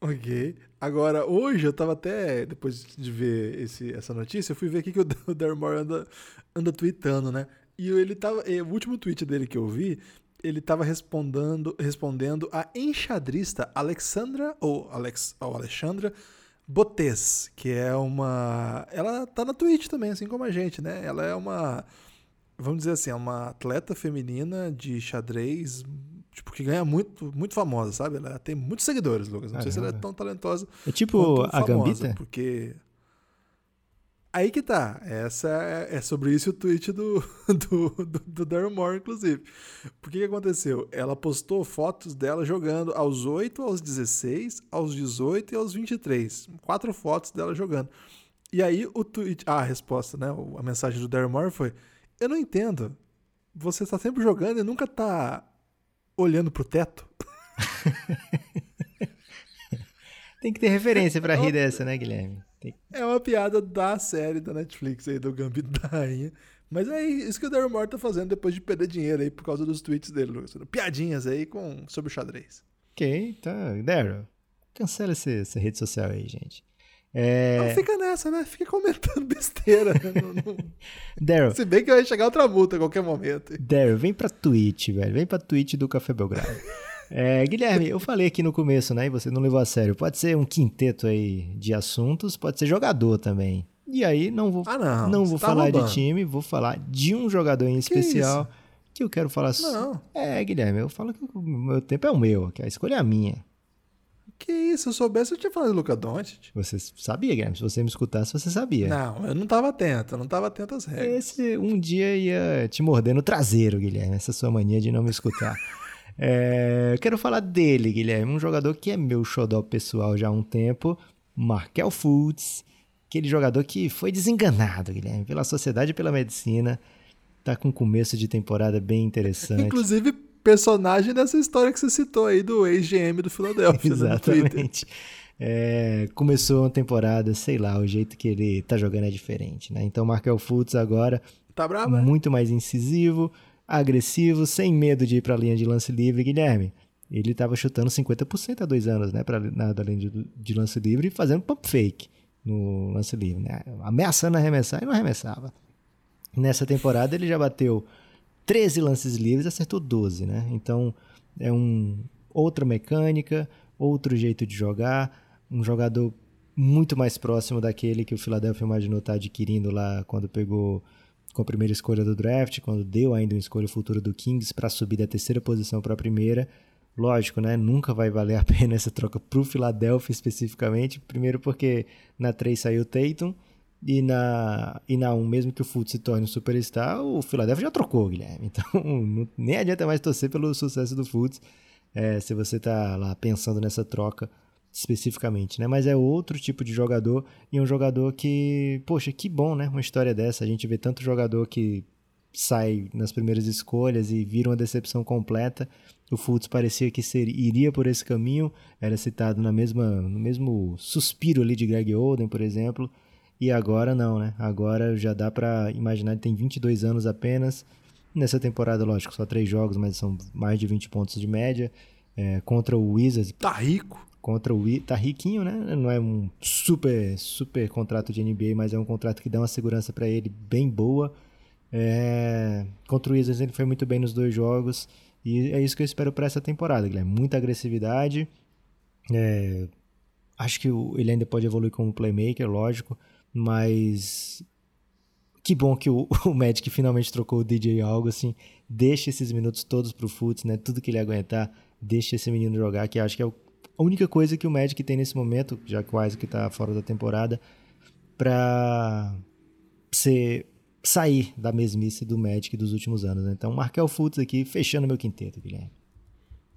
B: Ok. Agora, hoje eu tava até, depois de ver esse, essa notícia, eu fui ver o que *laughs* o Daryl Morey anda, anda tweetando, né? E ele tava. e O último tweet dele que eu vi, ele tava respondendo, respondendo a enxadrista Alexandra, ou, Alex, ou Alexandra Botes, que é uma. Ela tá na Twitch também, assim como a gente, né? Ela é uma. Vamos dizer assim, é uma atleta feminina de xadrez, tipo, que ganha muito, muito famosa, sabe? Ela tem muitos seguidores, Lucas. Não sei se ela é
C: Caramba.
B: tão talentosa
C: É tipo a
B: famosa,
C: Gambita?
B: Porque. Aí que tá. Essa é, é sobre isso o tweet do, *laughs* do, do, do Moore, inclusive. Por que, aconteceu? Ela postou fotos dela jogando aos 8, aos 16, aos 18 e aos 23. Quatro fotos dela jogando. E aí o tweet. Ah, a resposta, né? A mensagem do Daryl Moore foi: Eu não entendo. Você está sempre jogando e nunca tá olhando pro teto. *laughs*
C: Tem que ter referência pra rir *laughs* dessa, né, Guilherme?
B: É uma piada da série da Netflix aí, do Gambito da Rainha. Mas é isso que o Daryl Moore tá fazendo depois de perder dinheiro aí por causa dos tweets dele, Lucas. Piadinhas aí com, sobre o xadrez.
C: Ok, tá. Daryl, cancela esse- essa rede social aí, gente. É,
B: Então fica nessa, né? Fica comentando besteira. né? Não- não- *laughs*
C: Daryl,
B: Se bem que vai chegar outra multa a qualquer momento.
C: Daryl, vem pra Twitch, velho. Vem pra Twitch do Café Belgrado. *laughs* É, Guilherme, eu falei aqui no começo, né? E você não levou a sério. Pode ser um quinteto aí de assuntos, pode ser jogador também. E aí, não vou,
B: Ah, não.
C: vou
B: Você tá
C: falar
B: roubando.
C: de time, vou falar de um jogador em especial que eu quero falar.
B: Não.
C: É, Guilherme, eu falo que o meu tempo é o meu, que a escolha é a minha.
B: Que isso, se eu soubesse, eu tinha falado do Luca Doncic.
C: Você sabia, Guilherme? Se você me escutasse, você sabia.
B: Não, eu não tava atento, eu não tava atento às regras.
C: Esse um dia ia te morder no traseiro, Guilherme. Essa sua mania de não me escutar. *laughs* É, quero falar dele, Guilherme. Um jogador que é meu xodó pessoal já há um tempo. Markel Fultz. Aquele jogador que foi desenganado, Guilherme, pela sociedade e pela medicina. Tá com um começo de temporada bem interessante.
B: Inclusive, personagem dessa história que você citou aí do ex-GM do Philadelphia. né. *laughs*
C: Exatamente. É, começou uma temporada, sei lá, o jeito que ele tá jogando é diferente, né? Então, Markel Fultz agora
B: Tá bravo? né?
C: muito mais incisivo, agressivo, sem medo de ir para a linha de lance livre, Guilherme. Ele estava chutando 50% há dois anos, né, para na da linha de, de lance livre e fazendo pump fake no lance livre, né? Ameaçando arremessar e não arremessava. Nessa temporada ele já bateu 13 lances livres, acertou 12, né? Então é um outra mecânica, outro jeito de jogar, um jogador muito mais próximo daquele que o Philadelphia imaginou estar adquirindo lá quando pegou com a primeira escolha do draft, quando deu ainda uma escolha futura do Kings para subir da terceira posição para a primeira. Lógico, né? Nunca vai valer a *laughs* pena essa troca para o Philadelphia especificamente. Primeiro porque na 3 saiu o Tatum e na, e na 1, mesmo que o Fultz se torne um superstar, o Philadelphia já trocou, Guilherme. *laughs* Então não- nem adianta mais torcer pelo sucesso do Fultz é, se você tá lá pensando nessa troca especificamente, né? Mas é outro tipo de jogador e um jogador que, poxa, que bom, né? Uma história dessa. A gente vê tanto jogador que sai nas primeiras escolhas e vira uma decepção completa. O Fultz parecia que seria, iria por esse caminho, era citado na mesma, no mesmo suspiro ali de Greg Oden, por exemplo, e agora não, né? Agora já dá pra imaginar, ele tem 22 anos apenas. Nessa temporada, lógico, só três jogos, mas são mais de 20 pontos de média. É, contra o Wizards,
B: Tá rico.
C: Contra o Wi- tá riquinho, né? Não é um super super contrato de NBA, mas é um contrato que dá uma segurança para ele bem boa. É, Contra o Wizards ele foi muito bem nos dois jogos e é isso que eu espero para essa temporada, Guilherme. Muita agressividade. É, Acho que ele ainda pode evoluir como playmaker, lógico, mas que bom que o, *laughs* o Magic finalmente trocou o DJ algo assim. Deixa esses minutos todos pro Fultz, né? Tudo que ele aguentar, deixa esse menino jogar, que acho que é o- a única coisa que o Magic tem nesse momento, já que o Isaac tá fora da temporada, pra ser, sair da mesmice do Magic dos últimos anos. Né? Então, Markel Fultz aqui, fechando meu quinteto, Guilherme.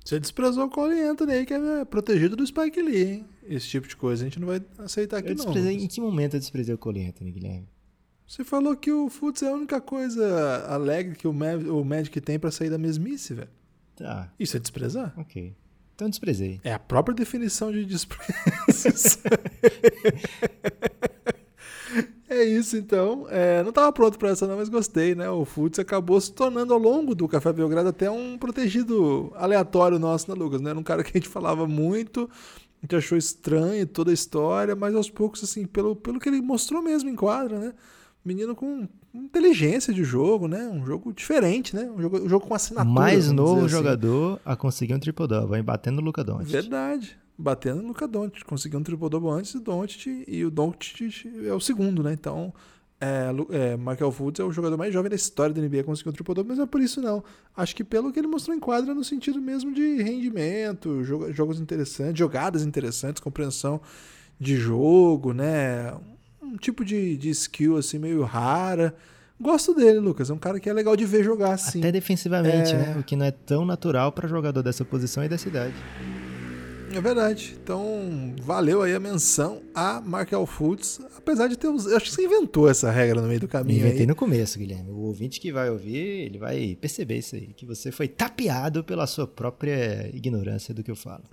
B: Você desprezou o Cole Anthony aí, que é protegido do Spike Lee, hein? Esse tipo de coisa a gente não vai aceitar aqui,
C: Eu
B: não.
C: desprezei, em que momento eu desprezei o Cole Anthony, Guilherme?
B: Você falou que o Futs é a única coisa alegre que o, Ma o Magic tem para sair da mesmice, velho.
C: Tá.
B: Isso é desprezar?
C: Ok. Então desprezei.
B: É a própria definição de desprezo. *laughs* é isso, então. É, não estava pronto para essa não, mas gostei, né? O Futs acabou se tornando ao longo do Café Belgrado até um protegido aleatório nosso, né, Lucas? Né? Era um cara que a gente falava muito, a gente achou estranho toda a história, mas aos poucos, assim, pelo, pelo que ele mostrou mesmo em quadra, né? Menino com inteligência de jogo, né? Um jogo diferente, né? Um jogo, um jogo com assinatura.
C: Mais novo assim. jogador a conseguir um triple-double, batendo o Luca Doncic.
B: Verdade. Batendo no Luca Doncic. Conseguiu um triple-double antes do Doncic e o Doncic é o segundo, né? Então, é, é, Michael Fultz é o jogador mais jovem da história da NBA a conseguir um triple-double, mas não é por isso não. Acho que pelo que ele mostrou em quadra no sentido mesmo de rendimento, jogos interessantes, jogadas interessantes, compreensão de jogo, né? Um tipo de, de skill assim meio rara. Gosto dele, Lucas. É um cara que é legal de ver jogar assim.
C: Até defensivamente, é... né? O que não é tão natural para jogador dessa posição e dessa idade.
B: É verdade. Então, valeu aí a menção a Markel Fultz, apesar de ter Eu acho que você inventou essa regra no meio do caminho.
C: Inventei
B: aí.
C: no começo, Guilherme. O ouvinte que vai ouvir, ele vai perceber isso aí, que você foi tapeado pela sua própria ignorância do que eu falo.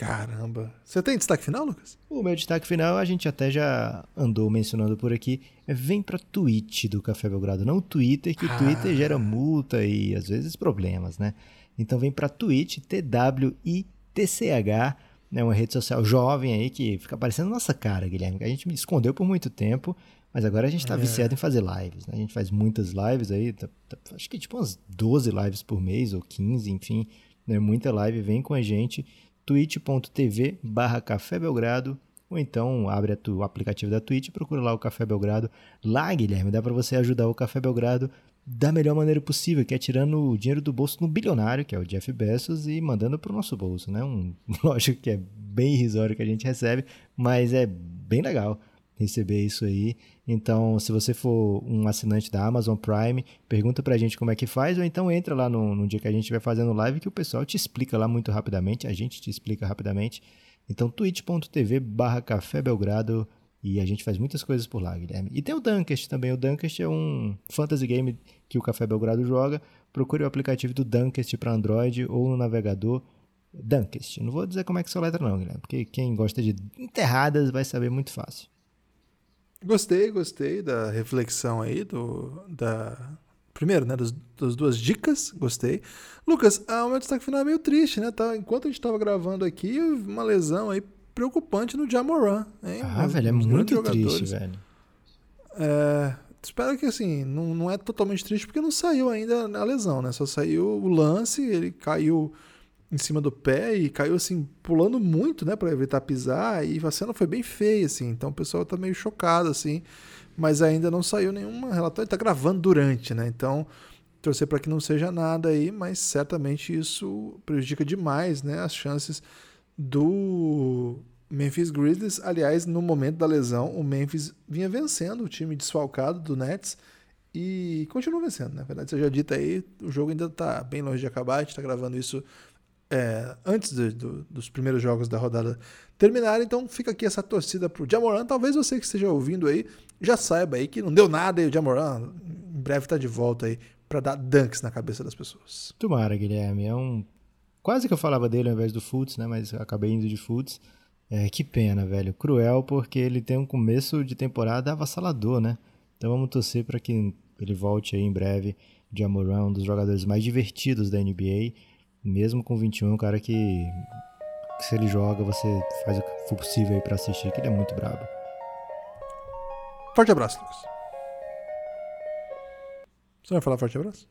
B: Caramba. Você tem destaque final, Lucas?
C: O meu destaque final, a gente até já andou mencionando por aqui, é vem pra Twitch do Café Belgrado, não o Twitter, que ah. o Twitter gera multa e às vezes problemas, né? Então vem pra Twitch, T-W-I-T-C-H, né, uma rede social jovem aí que fica aparecendo nossa cara, Guilherme, que a gente me escondeu por muito tempo, mas agora a gente tá é. viciado em fazer lives, né? A gente faz muitas lives aí, tá, tá, acho que tipo umas 12 lives por mês ou 15, enfim, né? Muita live, vem com a gente twitch.tv barra Café Belgrado ou então abre o aplicativo da Twitch e procura lá o Café Belgrado. Lá, Guilherme, dá para você ajudar o Café Belgrado da melhor maneira possível, que é tirando o dinheiro do bolso no bilionário, que é o Jeff Bezos, e mandando para o nosso bolso, né? Um, *laughs* lógico que é bem irrisório que a gente recebe, mas é bem legal receber isso aí. Então, se você for um assinante da Amazon Prime, pergunta pra gente como é que faz, ou então entra lá no, no dia que a gente estiver fazendo live, que o pessoal te explica lá muito rapidamente, a gente te explica rapidamente. Então, twitch.tv barra Café Belgrado, e a gente faz muitas coisas por lá, Guilherme. E tem o Dunkest também, o Dunkest é um fantasy game que o Café Belgrado joga. Procure o aplicativo do Dunkest para Android ou no navegador Dunkest. Não vou dizer como é que letra não, Guilherme, porque quem gosta de enterradas vai saber muito fácil.
B: Gostei, gostei da reflexão aí, do, da, primeiro, né, das, das, duas dicas, gostei. Lucas, ah, o meu destaque final é meio triste, né? Tá, enquanto a gente estava gravando aqui, uma lesão aí preocupante no Jamoran, hein?
C: Ah, velho, é muito triste, velho.
B: É, espero que, assim, não, não é totalmente triste porque não saiu ainda a lesão, né? Só saiu o lance, ele caiu em cima do pé e caiu assim, pulando muito, né, para evitar pisar, e a cena foi bem feia, assim, então o pessoal tá meio chocado, assim, mas ainda não saiu nenhuma relatório, tá gravando durante, né, então torcer para que não seja nada aí, mas certamente isso prejudica demais, né, as chances do Memphis Grizzlies, aliás, no momento da lesão, o Memphis vinha vencendo o time desfalcado do Nets, e continua vencendo, na verdade, você já dito aí, o jogo ainda está bem longe de acabar, a gente está gravando isso é, antes do, dos primeiros jogos da rodada terminarem. Então fica aqui essa torcida pro Jamoran. Talvez você que esteja ouvindo aí já saiba aí que não deu nada e o Jamoran em breve está de volta aí para dar dunks na cabeça das pessoas.
C: Tomara, Guilherme. É um quase que eu falava dele ao invés do Futs, né? Mas acabei indo de Futs. É, que pena, velho. Cruel porque ele tem um começo de temporada avassalador, né? Então vamos torcer para que ele volte aí em breve. Jamoran, um dos jogadores mais divertidos da NBA mesmo com 21, é um cara que, que se ele joga, você faz o que for possível aí pra assistir, que ele é muito brabo.
B: Forte abraço, Lucas. Você vai falar forte abraço?